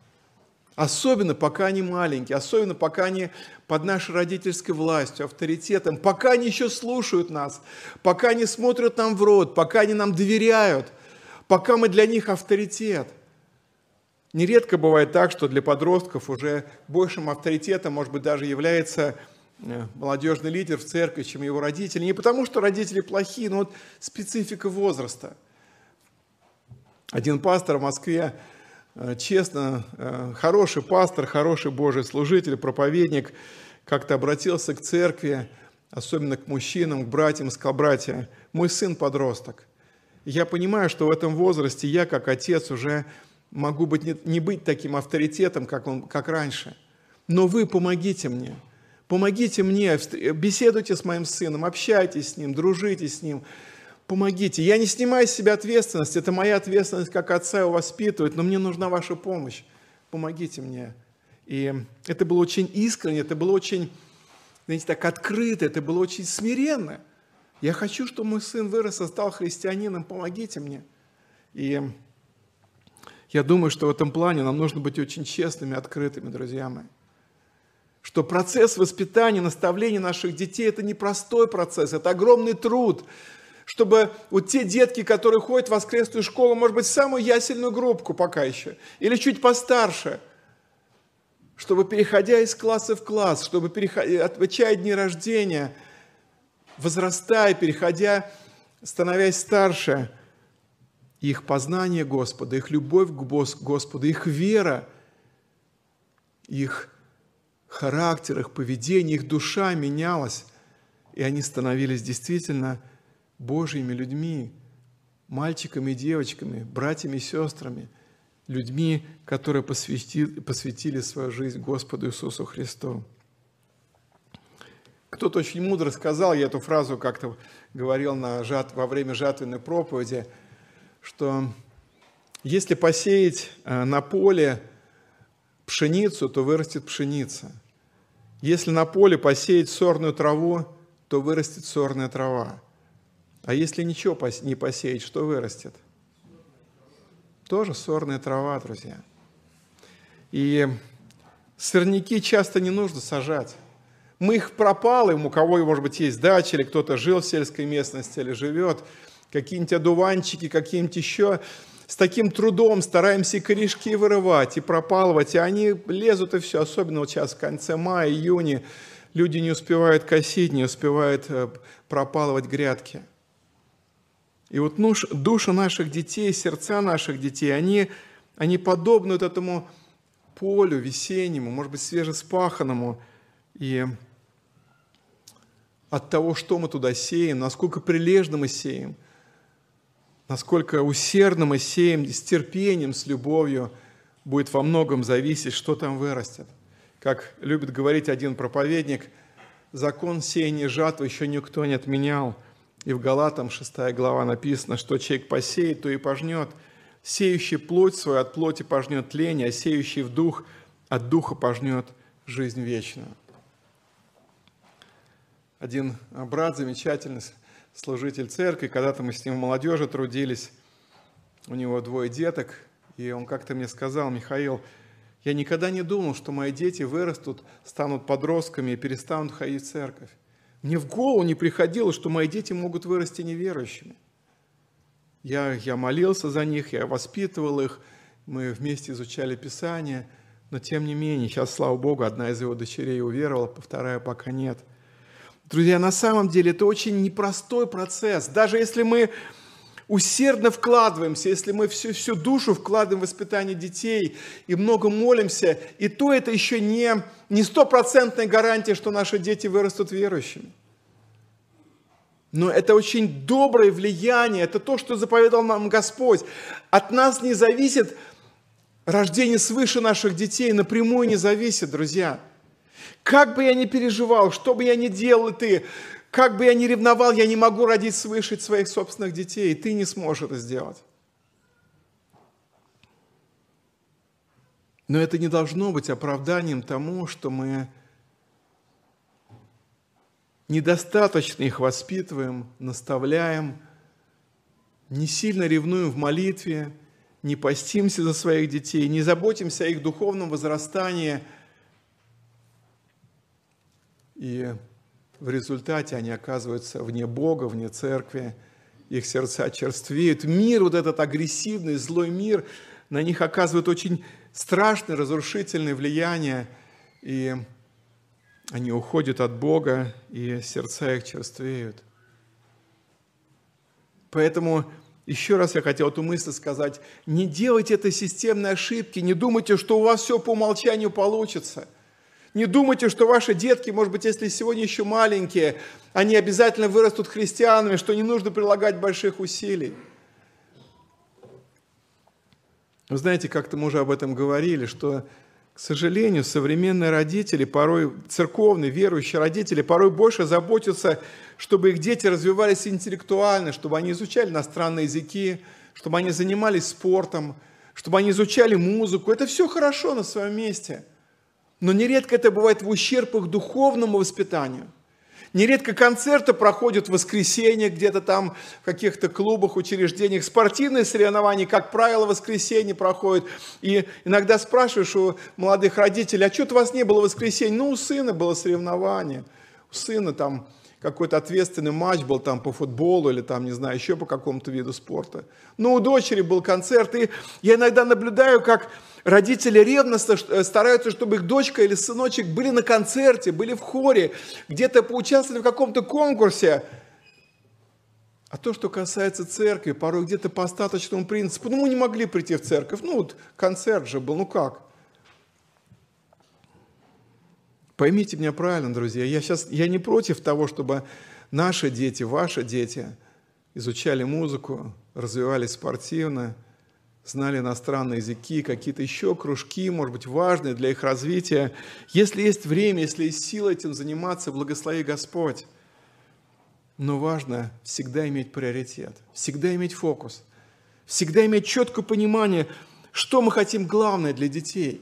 Особенно пока они маленькие, особенно пока они под нашей родительской властью, авторитетом, пока они еще слушают нас, пока они смотрят нам в рот, пока они нам доверяют, пока мы для них авторитет. Нередко бывает так, что для подростков уже большим авторитетом, может быть, даже является э, молодежный лидер в церкви, чем его родители. Не потому, что родители плохие, но вот специфика возраста. Один пастор в Москве честно, э, хороший пастор, хороший Божий служитель, проповедник, как-то обратился к церкви, особенно к мужчинам, к братьям, сказал, братья, мой сын подросток. Я понимаю, что в этом возрасте я, как отец, уже могу быть, не, не быть таким авторитетом, как, он, как раньше. Но вы помогите мне. Помогите мне, беседуйте с моим сыном, общайтесь с ним, дружите с ним, помогите. Я не снимаю с себя ответственность, это моя ответственность как отца его воспитывать, но мне нужна ваша помощь. Помогите мне. И это было очень искренне, это было очень, знаете, так открыто, это было очень смиренно. Я хочу, чтобы мой сын вырос и стал христианином, помогите мне. И я думаю, что в этом плане нам нужно быть очень честными, открытыми, друзья мои. Что процесс воспитания, наставления наших детей – это непростой процесс, это огромный труд чтобы вот те детки, которые ходят в воскресную школу, может быть, самую ясельную группку пока еще, или чуть постарше, чтобы, переходя из класса в класс, чтобы, переходя, отмечая дни рождения, возрастая, переходя, становясь старше, их познание Господа, их любовь к Господу, их вера, их характер, их поведение, их душа менялась, и они становились действительно – Божьими людьми, мальчиками и девочками, братьями и сестрами, людьми, которые посвятили, посвятили свою жизнь Господу Иисусу Христу. Кто-то очень мудро сказал, я эту фразу как-то говорил на жат, во время жатвенной проповеди, что если посеять э, на поле пшеницу, то вырастет пшеница. Если на поле посеять сорную траву, то вырастет сорная трава. А если ничего не посеять, что вырастет? Тоже сорная трава, друзья. И сорняки часто не нужно сажать. Мы их пропалываем, у кого, может быть, есть дача, или кто-то жил в сельской местности, или живет, какие-нибудь одуванчики, какие-нибудь еще, с таким трудом стараемся и корешки вырывать, и пропалывать, и они лезут и все, особенно вот сейчас в конце мая, июня, люди не успевают косить, не успевают э, пропалывать грядки – и вот души наших детей, сердца наших детей, они, они подобны вот этому полю весеннему, может быть, свежеспаханному. И от того, что мы туда сеем, насколько прилежно мы сеем, насколько усердно мы сеем, с терпением, с любовью, будет во многом зависеть, что там вырастет. Как любит говорить один проповедник, закон сеяния жатвы еще никто не отменял – и в Галатам 6 глава написано, что человек посеет, то и пожнет. Сеющий плоть свою от плоти пожнет тление, а сеющий в дух от духа пожнет жизнь вечную. Один брат, замечательный служитель церкви, когда-то мы с ним в молодежи трудились, у него двое деток, и он как-то мне сказал, Михаил, я никогда не думал, что мои дети вырастут, станут подростками и перестанут ходить в церковь. Мне в голову не приходило, что мои дети могут вырасти неверующими. Я, я молился за них, я воспитывал их, мы вместе изучали Писание, но тем не менее, сейчас, слава Богу, одна из его дочерей уверовала, вторая пока нет. Друзья, на самом деле это очень непростой процесс. Даже если мы усердно вкладываемся, если мы всю, всю душу вкладываем в воспитание детей и много молимся, и то это еще не, не стопроцентная гарантия, что наши дети вырастут верующими. Но это очень доброе влияние, это то, что заповедал нам Господь. От нас не зависит рождение свыше наших детей, напрямую не зависит, друзья. Как бы я ни переживал, что бы я ни делал, и ты, как бы я ни ревновал, я не могу родить свыше своих собственных детей, и ты не сможешь это сделать. Но это не должно быть оправданием тому, что мы недостаточно их воспитываем, наставляем, не сильно ревнуем в молитве, не постимся за своих детей, не заботимся о их духовном возрастании. И в результате они оказываются вне Бога, вне церкви, их сердца черствеют. Мир, вот этот агрессивный, злой мир, на них оказывает очень страшное, разрушительное влияние. И они уходят от Бога, и сердца их черствеют. Поэтому еще раз я хотел эту мысль сказать. Не делайте этой системной ошибки, не думайте, что у вас все по умолчанию получится. Не думайте, что ваши детки, может быть, если сегодня еще маленькие, они обязательно вырастут христианами, что не нужно прилагать больших усилий. Вы знаете, как-то мы уже об этом говорили, что к сожалению, современные родители, порой церковные, верующие родители, порой больше заботятся, чтобы их дети развивались интеллектуально, чтобы они изучали иностранные языки, чтобы они занимались спортом, чтобы они изучали музыку. Это все хорошо на своем месте. Но нередко это бывает в ущерб духовному воспитанию – Нередко концерты проходят в воскресенье, где-то там в каких-то клубах, учреждениях. Спортивные соревнования, как правило, в воскресенье проходят. И иногда спрашиваешь у молодых родителей, а что-то у вас не было в воскресенье? Ну, у сына было соревнование. У сына там какой-то ответственный матч был там по футболу или там, не знаю, еще по какому-то виду спорта. Ну, у дочери был концерт. И я иногда наблюдаю, как Родители ревностно э, стараются, чтобы их дочка или сыночек были на концерте, были в хоре, где-то поучаствовали в каком-то конкурсе. А то, что касается церкви, порой где-то по остаточному принципу, ну мы не могли прийти в церковь, ну вот концерт же был, ну как? Поймите меня правильно, друзья, я сейчас, я не против того, чтобы наши дети, ваши дети изучали музыку, развивались спортивно, знали иностранные языки, какие-то еще кружки, может быть, важные для их развития. Если есть время, если есть сила этим заниматься, благослови Господь. Но важно всегда иметь приоритет, всегда иметь фокус, всегда иметь четкое понимание, что мы хотим главное для детей,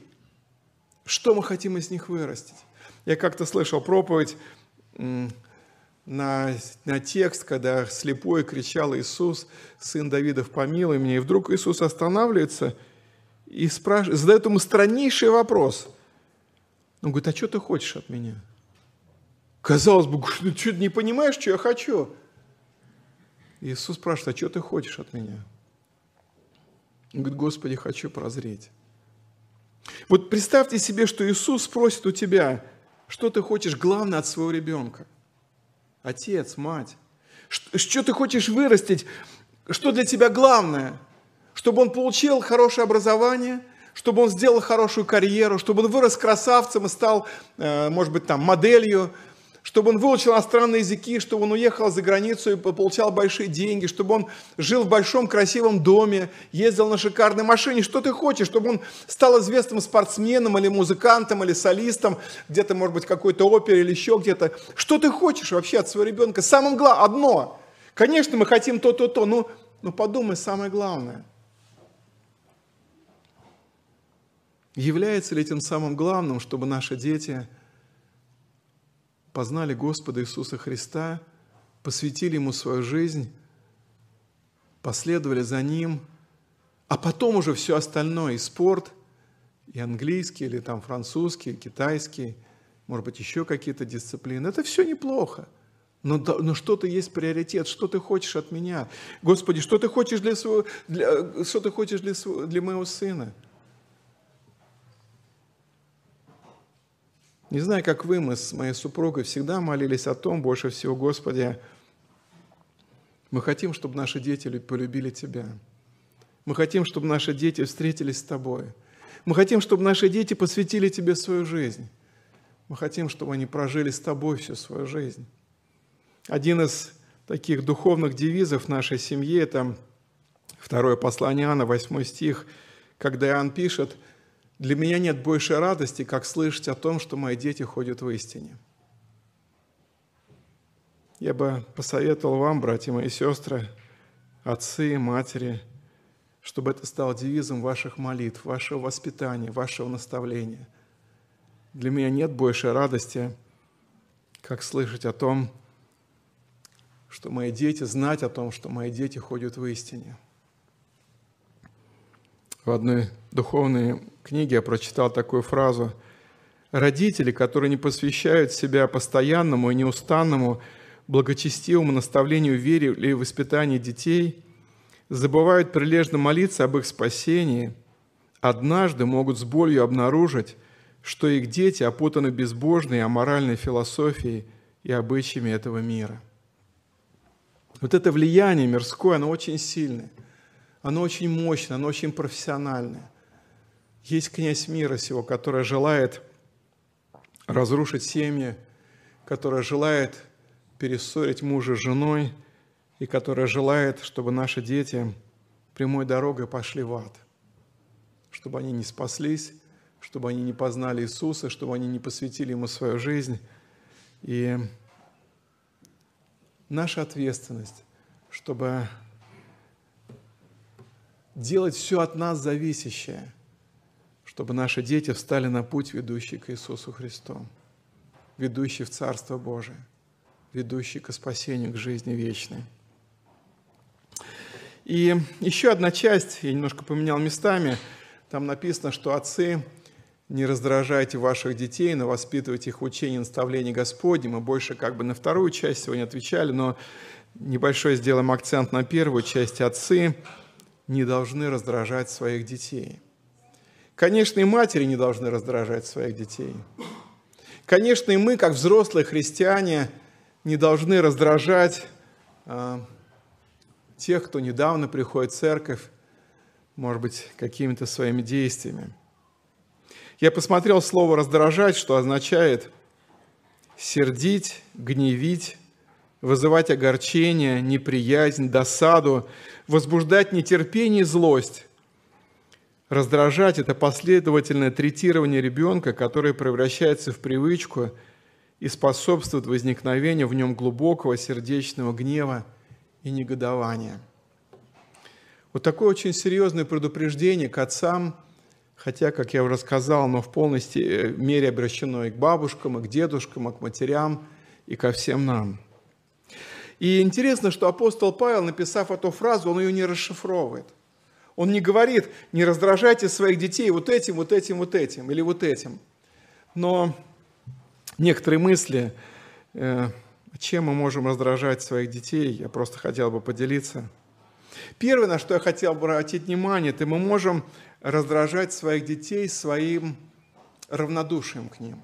что мы хотим из них вырастить. Я как-то слышал проповедь на, на текст, когда слепой кричал Иисус, сын Давидов, помилуй меня. И вдруг Иисус останавливается и спрашивает, задает ему страннейший вопрос. Он говорит, а что ты хочешь от меня? Казалось бы, ну что, не понимаешь, что я хочу? Иисус спрашивает, а что ты хочешь от меня? Он говорит, Господи, хочу прозреть. Вот представьте себе, что Иисус спросит у тебя, что ты хочешь главное от своего ребенка отец, мать. Что ты хочешь вырастить? Что для тебя главное? Чтобы он получил хорошее образование, чтобы он сделал хорошую карьеру, чтобы он вырос красавцем и стал, э, может быть, там, моделью, чтобы он выучил иностранные языки, чтобы он уехал за границу и получал большие деньги, чтобы он жил в большом красивом доме, ездил на шикарной машине. Что ты хочешь? Чтобы он стал известным спортсменом или музыкантом или солистом, где-то, может быть, какой-то опере или еще где-то. Что ты хочешь вообще от своего ребенка? Самое главное, одно. Конечно, мы хотим то, то, то, но, но подумай самое главное. Является ли этим самым главным, чтобы наши дети – познали Господа Иисуса Христа, посвятили Ему свою жизнь, последовали за Ним, а потом уже все остальное, и спорт, и английский, или там французский, и китайский, может быть, еще какие-то дисциплины. Это все неплохо. Но, но что-то есть приоритет, что ты хочешь от меня. Господи, что ты хочешь для, своего, для, что ты хочешь для, для моего сына? Не знаю, как вы, мы с моей супругой всегда молились о том, больше всего, Господи, мы хотим, чтобы наши дети полюбили Тебя. Мы хотим, чтобы наши дети встретились с Тобой. Мы хотим, чтобы наши дети посвятили Тебе свою жизнь. Мы хотим, чтобы они прожили с Тобой всю свою жизнь. Один из таких духовных девизов нашей семьи – это второе послание Иоанна, 8 стих, когда Иоанн пишет – для меня нет большей радости, как слышать о том, что мои дети ходят в истине. Я бы посоветовал вам, братья мои сестры, отцы, матери, чтобы это стало девизом ваших молитв, вашего воспитания, вашего наставления. Для меня нет большей радости, как слышать о том, что мои дети, знать о том, что мои дети ходят в истине. В одной духовной книге я прочитал такую фразу. Родители, которые не посвящают себя постоянному и неустанному благочестивому наставлению в вере или воспитании детей, забывают прилежно молиться об их спасении, однажды могут с болью обнаружить, что их дети опутаны безбожной аморальной философией и обычаями этого мира – вот это влияние мирское, оно очень сильное, оно очень мощное, оно очень профессиональное. Есть князь мира сего, который желает разрушить семьи, который желает перессорить мужа с женой, и который желает, чтобы наши дети прямой дорогой пошли в ад, чтобы они не спаслись, чтобы они не познали Иисуса, чтобы они не посвятили Ему свою жизнь. И наша ответственность, чтобы делать все от нас зависящее, чтобы наши дети встали на путь, ведущий к Иисусу Христу, ведущий в Царство Божие, ведущий к спасению, к жизни вечной. И еще одна часть, я немножко поменял местами, там написано, что отцы не раздражайте ваших детей, но воспитывайте их в учении наставлений Господне. Мы больше как бы на вторую часть сегодня отвечали, но небольшой сделаем акцент на первую часть. Отцы не должны раздражать своих детей. Конечно, и матери не должны раздражать своих детей. Конечно, и мы, как взрослые христиане, не должны раздражать а, тех, кто недавно приходит в церковь, может быть, какими-то своими действиями. Я посмотрел слово «раздражать», что означает сердить, гневить, вызывать огорчение, неприязнь, досаду, возбуждать нетерпение и злость. Раздражать – это последовательное третирование ребенка, которое превращается в привычку и способствует возникновению в нем глубокого сердечного гнева и негодования. Вот такое очень серьезное предупреждение к отцам – хотя, как я уже сказал, оно в полной э, мере обращено и к бабушкам, и к дедушкам, и к матерям, и ко всем нам. И интересно, что апостол Павел, написав эту фразу, он ее не расшифровывает. Он не говорит, не раздражайте своих детей вот этим, вот этим, вот этим или вот этим. Но некоторые мысли, э, чем мы можем раздражать своих детей, я просто хотел бы поделиться. Первое, на что я хотел бы обратить внимание, это мы можем раздражать своих детей своим равнодушием к ним.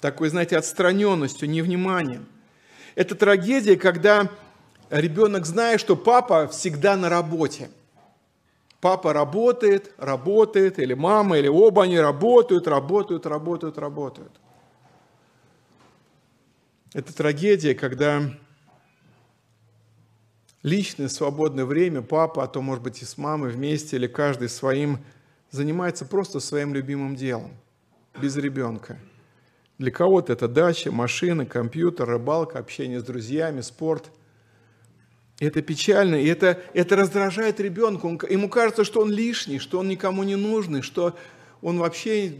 Такой, знаете, отстраненностью, невниманием. Это трагедия, когда ребенок знает, что папа всегда на работе. Папа работает, работает, или мама, или оба они работают, работают, работают, работают. Это трагедия, когда личное свободное время папа, а то, может быть, и с мамой вместе, или каждый своим, занимается просто своим любимым делом, без ребенка. Для кого-то это дача, машина, компьютер, рыбалка, общение с друзьями, спорт. это печально, и это, это раздражает ребенка. Он, ему кажется, что он лишний, что он никому не нужный, что он вообще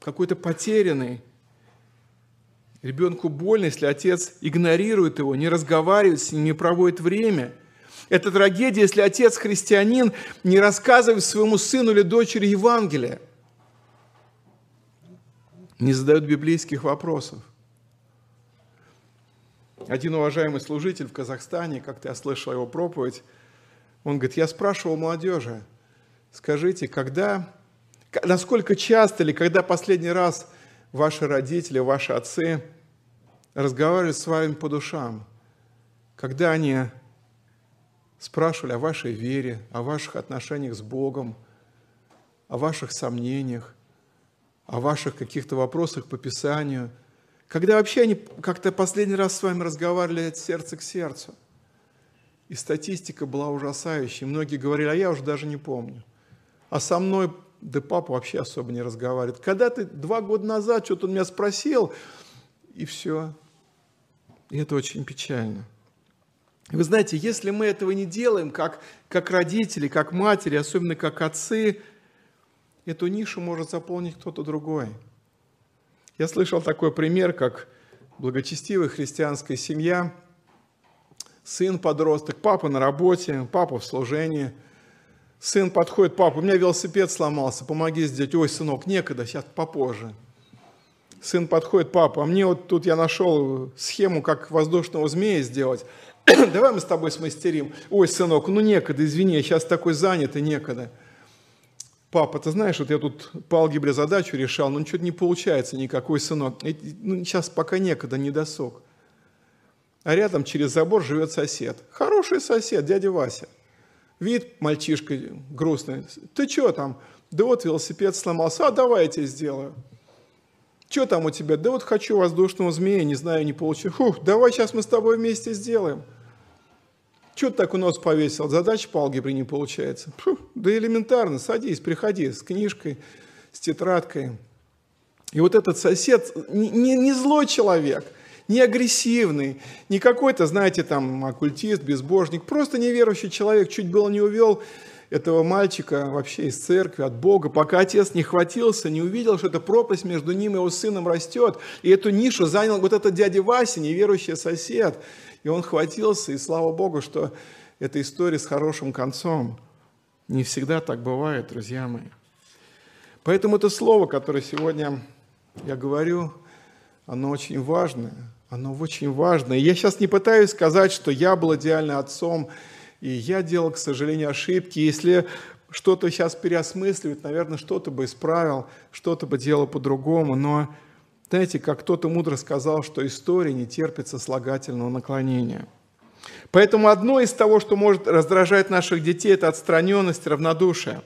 какой-то потерянный. Ребенку больно, если отец игнорирует его, не разговаривает с ним, не проводит время. Это трагедия, если отец христианин не рассказывает своему сыну или дочери Евангелие, не задает библейских вопросов. Один уважаемый служитель в Казахстане, как-то я слышал его проповедь, он говорит, я спрашивал молодежи, скажите, когда, насколько часто или когда последний раз ваши родители, ваши отцы – разговаривать с вами по душам, когда они спрашивали о вашей вере, о ваших отношениях с Богом, о ваших сомнениях, о ваших каких-то вопросах по Писанию, когда вообще они как-то последний раз с вами разговаривали от сердца к сердцу. И статистика была ужасающей. Многие говорили, а я уже даже не помню. А со мной, да папа вообще особо не разговаривает. Когда ты два года назад что-то он меня спросил, и все. И это очень печально. Вы знаете, если мы этого не делаем, как, как родители, как матери, особенно как отцы, эту нишу может заполнить кто-то другой. Я слышал такой пример, как благочестивая христианская семья, сын подросток, папа на работе, папа в служении. Сын подходит, папа, у меня велосипед сломался, помоги сделать. Ой, сынок, некогда, сейчас попозже. Сын подходит, папа, а мне вот тут я нашел схему, как воздушного змея сделать. Давай мы с тобой смастерим. Ой, сынок, ну некогда, извини, я сейчас такой занят и некогда. Папа, ты знаешь, вот я тут по алгебре задачу решал, но ничего не получается никакой, сынок. Ну, сейчас пока некогда, не досок. А рядом через забор живет сосед. Хороший сосед, дядя Вася. Вид мальчишка грустный. Ты что там? Да вот велосипед сломался. А давай я тебе сделаю. Что там у тебя? Да вот хочу воздушного змея, не знаю, не получу. Фух, давай сейчас мы с тобой вместе сделаем. Что ты так у нас повесил? Задача по алгебре не получается. Фу, да элементарно, садись, приходи с книжкой, с тетрадкой. И вот этот сосед не, не, не злой человек, не агрессивный, не какой-то, знаете, там оккультист, безбожник, просто неверующий человек, чуть было не увел этого мальчика вообще из церкви, от Бога, пока отец не хватился, не увидел, что эта пропасть между ним и его сыном растет, и эту нишу занял вот этот дядя Вася, неверующий сосед. И он хватился, и слава Богу, что эта история с хорошим концом. Не всегда так бывает, друзья мои. Поэтому это слово, которое сегодня я говорю, оно очень важное. Оно очень важное. Я сейчас не пытаюсь сказать, что я был идеальным отцом, и я делал, к сожалению, ошибки. Если что-то сейчас переосмысливать, наверное, что-то бы исправил, что-то бы делал по-другому. Но знаете, как кто-то мудро сказал, что история не терпит сослагательного наклонения. Поэтому одно из того, что может раздражать наших детей, это отстраненность, равнодушие.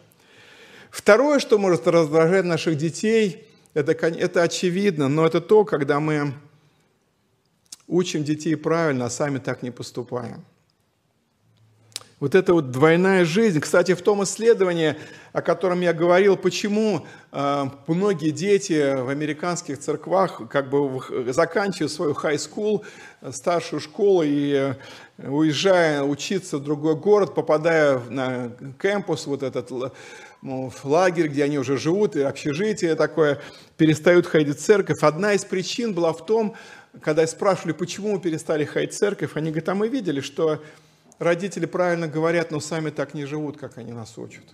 Второе, что может раздражать наших детей, это, это очевидно, но это то, когда мы учим детей правильно, а сами так не поступаем. Вот эта вот двойная жизнь. Кстати, в том исследовании, о котором я говорил, почему э, многие дети в американских церквах как бы заканчивают свою high school, старшую школу и э, уезжая учиться в другой город, попадая на кампус, вот этот ну, лагерь, где они уже живут, и общежитие такое, перестают ходить в церковь. Одна из причин была в том, когда спрашивали, почему мы перестали ходить в церковь, они говорят, а мы видели, что родители правильно говорят, но сами так не живут, как они нас учат.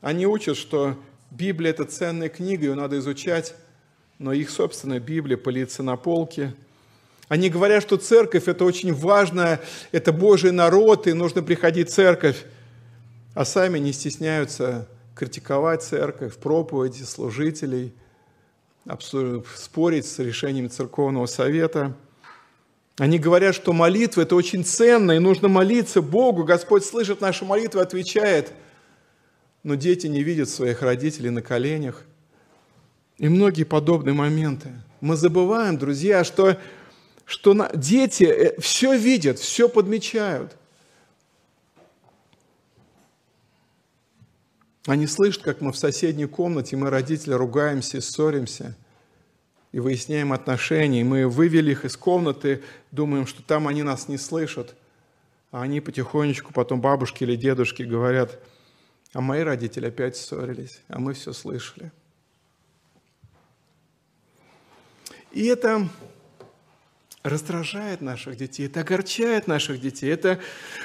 Они учат, что Библия – это ценная книга, ее надо изучать, но их собственная Библия пылится на полке. Они говорят, что церковь – это очень важно, это Божий народ, и нужно приходить в церковь, а сами не стесняются критиковать церковь, проповеди, служителей, спорить с решениями церковного совета – они говорят, что молитва – это очень ценно, и нужно молиться Богу. Господь слышит наши молитвы, отвечает. Но дети не видят своих родителей на коленях. И многие подобные моменты. Мы забываем, друзья, что, что дети э, все видят, все подмечают. Они слышат, как мы в соседней комнате, мы, родители, ругаемся ссоримся – и выясняем отношения. Мы вывели их из комнаты, думаем, что там они нас не слышат. А они потихонечку, потом бабушки или дедушки говорят, а мои родители опять ссорились, а мы все слышали. И это раздражает наших детей, это огорчает наших детей, это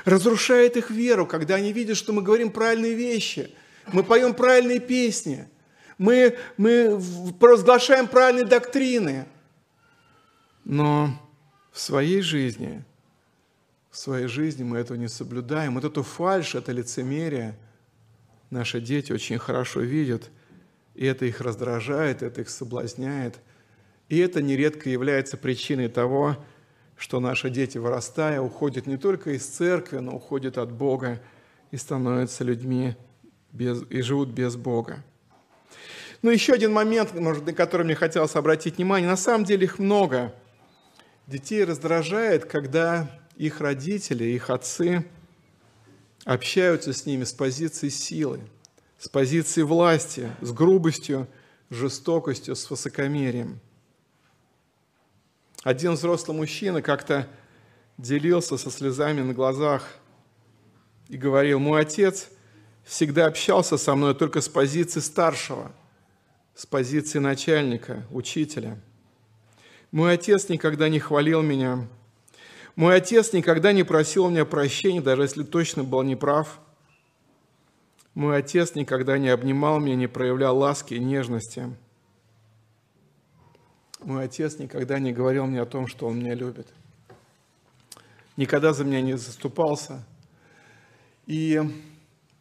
разрушает их веру, когда они видят, что мы говорим правильные вещи, мы поем правильные песни – мы, мы провозглашаем правильные доктрины. Но в своей жизни, в своей жизни мы этого не соблюдаем. Вот эту фальшь, это лицемерие наши дети очень хорошо видят, и это их раздражает, это их соблазняет. И это нередко является причиной того, что наши дети, вырастая, уходят не только из церкви, но уходят от Бога и становятся людьми без, и живут без Бога. Ну, еще один момент, может, на который мне хотелось обратить внимание. На самом деле их много. Детей раздражает, когда их родители, их отцы общаются с ними с позиции силы, с позиции власти, с грубостью, жестокостью, с высокомерием. Один взрослый мужчина как-то делился со слезами на глазах и говорил, мой отец всегда общался со мной только с позиции старшего, с позиции начальника, учителя. Мой отец никогда не хвалил меня, мой отец никогда не просил у меня прощения, даже если точно был неправ. Мой отец никогда не обнимал меня, не проявлял ласки и нежности. Мой отец никогда не говорил мне о том, что он меня любит. Никогда за меня не заступался. И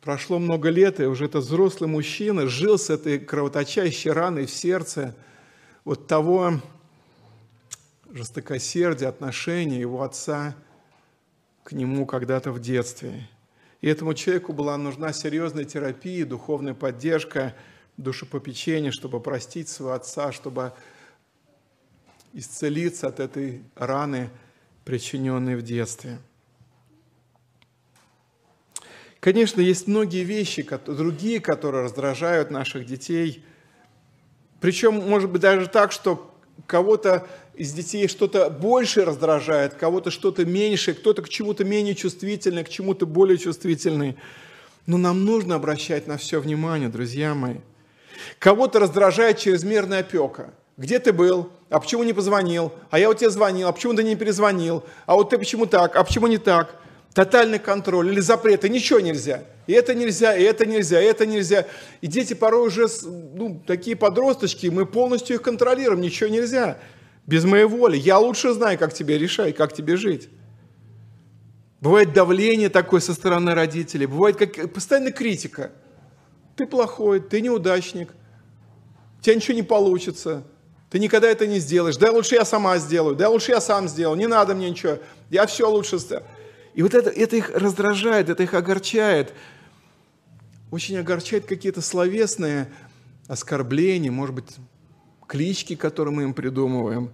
прошло много лет, и уже этот взрослый мужчина жил с этой кровоточащей раной в сердце вот того жестокосердия, отношения его отца к нему когда-то в детстве. И этому человеку была нужна серьезная терапия, духовная поддержка, душепопечение, чтобы простить своего отца, чтобы исцелиться от этой раны, причиненной в детстве. Конечно, есть многие вещи, другие, которые раздражают наших детей. Причем, может быть, даже так, что кого-то из детей что-то больше раздражает, кого-то что-то меньше, кто-то к чему-то менее чувствительный, к чему-то более чувствительный. Но нам нужно обращать на все внимание, друзья мои. Кого-то раздражает чрезмерная опека. Где ты был? А почему не позвонил? А я у тебя звонил, а почему ты не перезвонил? А вот ты почему так? А почему не так? Тотальный контроль или запреты, ничего нельзя. И это нельзя, и это нельзя, и это нельзя. И дети порой уже ну, такие подросточки, мы полностью их контролируем, ничего нельзя. Без моей воли. Я лучше знаю, как тебе решать, как тебе жить. Бывает давление такое со стороны родителей, бывает как, постоянно критика. Ты плохой, ты неудачник, у тебя ничего не получится, ты никогда это не сделаешь. Да лучше я сама сделаю, да лучше я сам сделаю, не надо мне ничего, я все лучше сделаю. И вот это, это их раздражает, это их огорчает. Очень огорчает какие-то словесные оскорбления, может быть, клички, которые мы им придумываем,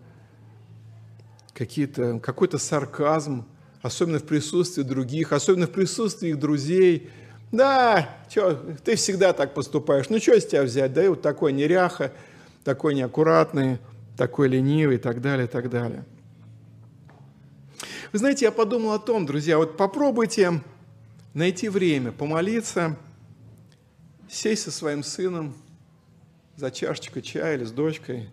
какие-то, какой-то сарказм, особенно в присутствии других, особенно в присутствии их друзей. Да, чё, ты всегда так поступаешь, ну что с тебя взять, да и вот такой неряха, такой неаккуратный, такой ленивый и так далее, и так далее. Вы знаете, я подумал о том, друзья, вот попробуйте найти время, помолиться, сесть со своим сыном за чашечкой чая или с дочкой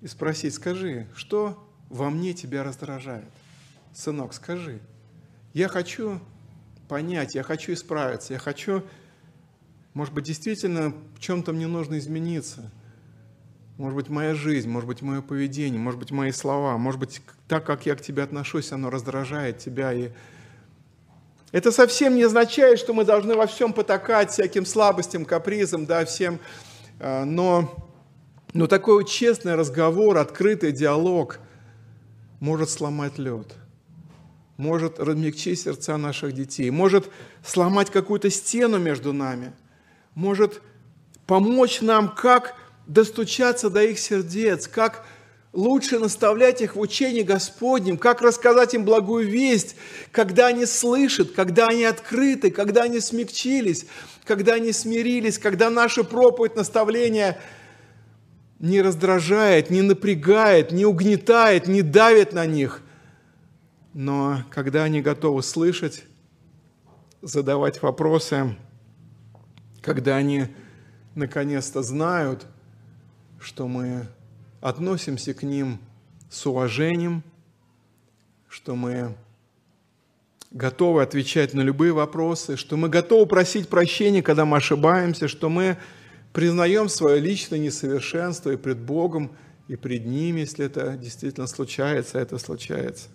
и спросить, скажи, что во мне тебя раздражает? Сынок, скажи. Я хочу понять, я хочу исправиться, я хочу, может быть, действительно в чем-то мне нужно измениться – может быть, моя жизнь, может быть, мое поведение, может быть, мои слова, может быть, так, как я к тебе отношусь, оно раздражает тебя. И это совсем не означает, что мы должны во всем потакать всяким слабостям, капризам, да, всем. А, но, но такой честный разговор, открытый диалог может сломать лед, может размягчить сердца наших детей, может сломать какую-то стену между нами, может помочь нам как достучаться до их сердец, как лучше наставлять их в учении Господнем, как рассказать им благую весть, когда они слышат, когда они открыты, когда они смягчились, когда они смирились, когда наша проповедь, наставление не раздражает, не напрягает, не угнетает, не давит на них, но когда они готовы слышать, задавать вопросы, когда они наконец-то знают – что мы относимся к ним с уважением, что мы готовы отвечать на любые вопросы, что мы готовы просить прощения, когда мы ошибаемся, что мы признаем свое личное несовершенство и пред Богом, и пред Ним, если это действительно случается, это случается.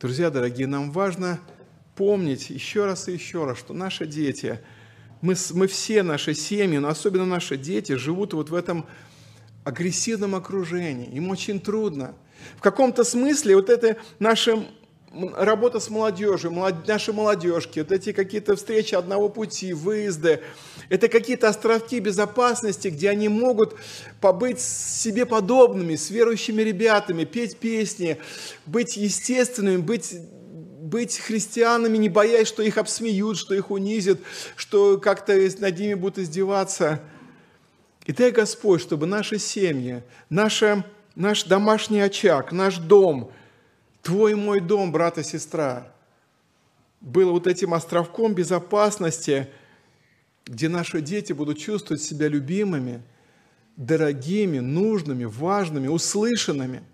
Друзья дорогие, нам важно помнить еще раз и еще раз, что наши дети – мы, мы все, наши семьи, но особенно наши дети, живут вот в этом агрессивном окружении. Им очень трудно. В каком-то смысле вот это наша работа с молодежью, молод, наши молодежки, вот эти какие-то встречи одного пути, выезды, это какие-то островки безопасности, где они могут побыть себе подобными, с верующими ребятами, петь песни, быть естественными, быть быть христианами, не боясь, что их обсмеют, что их унизят, что как-то над ними будут издеваться. И дай Господь, чтобы наши семьи, наша, наш домашний очаг, наш дом твой и мой дом, брат и сестра, был вот этим островком безопасности, где наши дети будут чувствовать себя любимыми, дорогими, нужными, важными, услышанными.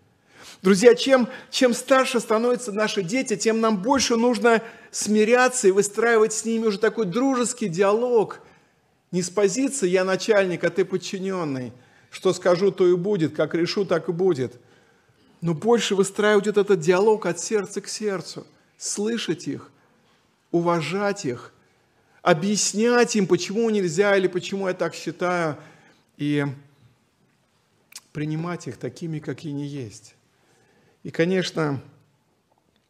Друзья, чем, чем старше становятся наши дети, тем нам больше нужно смиряться и выстраивать с ними уже такой дружеский диалог. Не с позиции «я начальник, а ты подчиненный», что скажу, то и будет, как решу, так и будет. Но больше выстраивать вот этот диалог от сердца к сердцу, слышать их, уважать их, объяснять им, почему нельзя или почему я так считаю, и принимать их такими, какие они есть. И, конечно,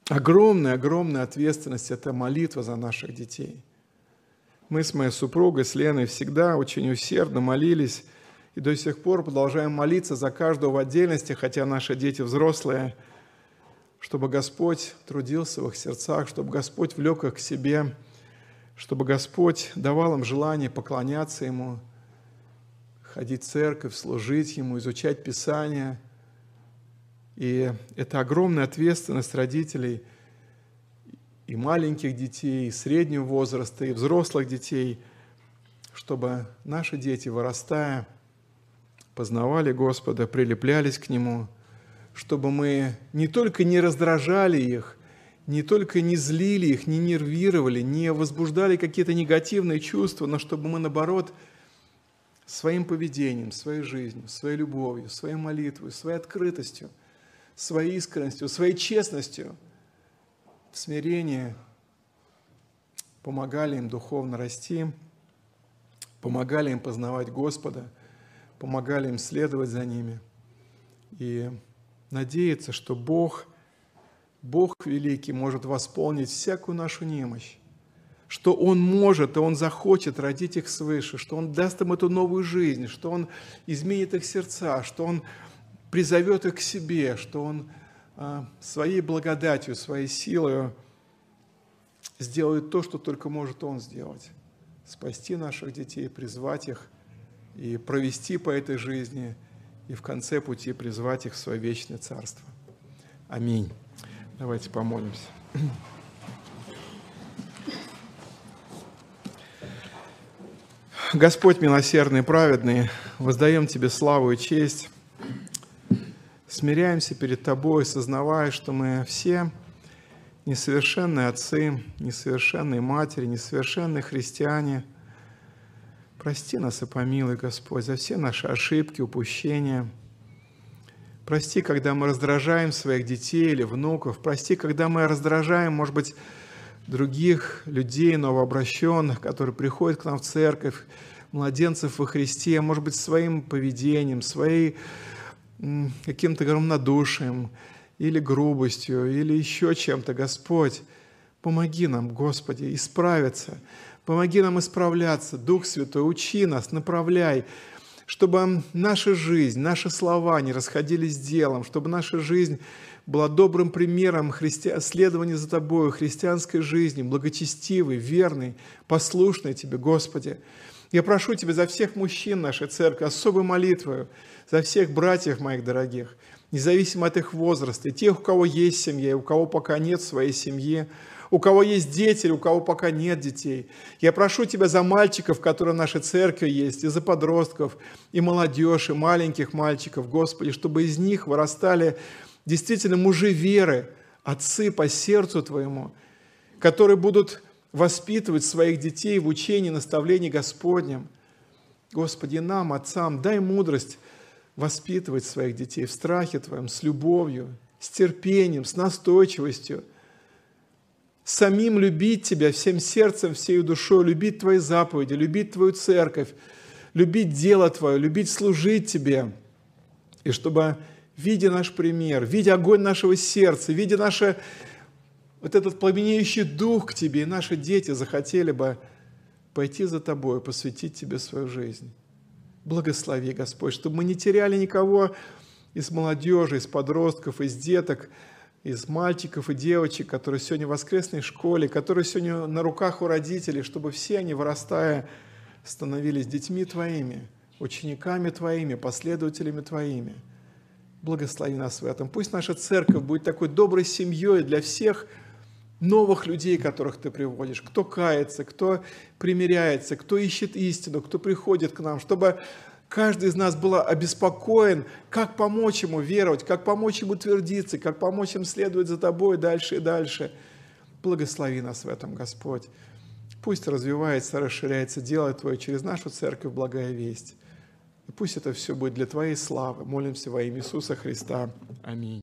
огромная-огромная ответственность – это молитва за наших детей. Мы с моей супругой, с Леной, всегда очень усердно молились и до сих пор продолжаем молиться за каждого в отдельности, хотя наши дети взрослые, чтобы Господь трудился в их сердцах, чтобы Господь влек их к себе, чтобы Господь давал им желание поклоняться Ему, ходить в церковь, служить Ему, изучать Писание. И это огромная ответственность родителей и маленьких детей, и среднего возраста, и взрослых детей, чтобы наши дети, вырастая, познавали Господа, прилеплялись к Нему, чтобы мы не только не раздражали их, не только не злили их, не нервировали, не возбуждали какие-то негативные чувства, но чтобы мы, наоборот, своим поведением, своей жизнью, своей любовью, своей молитвой, своей открытостью, своей искренностью, своей честностью, в смирении помогали им духовно расти, помогали им познавать Господа – помогали им следовать за ними. И надеяться, что Бог, Бог великий, может восполнить всякую нашу немощь, что Он может и Он захочет родить их свыше, что Он даст им эту новую жизнь, что Он изменит их сердца, что Он призовет их к себе, что Он а, своей благодатью, своей силой сделает то, что только может Он сделать. Спасти наших детей, призвать их – и провести по этой жизни, и в конце пути призвать их в свое вечное царство. Аминь. Давайте помолимся. Господь милосердный праведный, воздаем Тебе славу и честь, смиряемся перед Тобой, сознавая, что мы все несовершенные отцы, несовершенные матери, несовершенные христиане – Прости нас и помилуй, Господь, за все наши ошибки, упущения. Прости, когда мы раздражаем своих детей или внуков. Прости, когда мы раздражаем, может быть, других людей, новообращенных, которые приходят к нам в церковь, младенцев во Христе, может быть, своим поведением, своей каким-то равнодушием или грубостью, или еще чем-то, Господь. Помоги нам, Господи, исправиться – Помоги нам исправляться, Дух Святой, учи нас, направляй, чтобы наша жизнь, наши слова не расходились с делом, чтобы наша жизнь была добрым примером христи... следования за Тобою, христианской жизни, благочестивой, верной, послушной Тебе, Господи. Я прошу Тебя за всех мужчин нашей церкви, особой молитвою, за всех братьев моих дорогих, независимо от их возраста, и тех, у кого есть семья, и у кого пока нет своей семьи, у кого есть дети, у кого пока нет детей. Я прошу Тебя за мальчиков, которые в нашей церкви есть, и за подростков, и молодежь, и маленьких мальчиков, Господи, чтобы из них вырастали действительно мужи веры, отцы по сердцу Твоему, которые будут воспитывать своих детей в учении, наставлении Господнем. Господи, нам, отцам, дай мудрость воспитывать своих детей в страхе Твоем, с любовью, с терпением, с настойчивостью, самим любить Тебя всем сердцем, всей душой, любить Твои заповеди, любить Твою церковь, любить дело Твое, любить служить Тебе. И чтобы, видя наш пример, видя огонь нашего сердца, видя наше, вот этот пламенеющий дух к Тебе, и наши дети захотели бы пойти за Тобой, посвятить Тебе свою жизнь. Благослови, Господь, чтобы мы не теряли никого из молодежи, из подростков, из деток, из мальчиков и девочек, которые сегодня в воскресной школе, которые сегодня на руках у родителей, чтобы все они, вырастая, становились детьми Твоими, учениками Твоими, последователями Твоими. Благослови нас в этом. Пусть наша церковь будет такой доброй семьей для всех новых людей, которых ты приводишь, кто кается, кто примиряется, кто ищет истину, кто приходит к нам, чтобы каждый из нас был обеспокоен, как помочь ему веровать, как помочь ему твердиться, как помочь им следовать за тобой дальше и дальше. Благослови нас в этом, Господь. Пусть развивается, расширяется дело Твое через нашу церковь, благая весть. И пусть это все будет для Твоей славы. Молимся во имя Иисуса Христа. Аминь.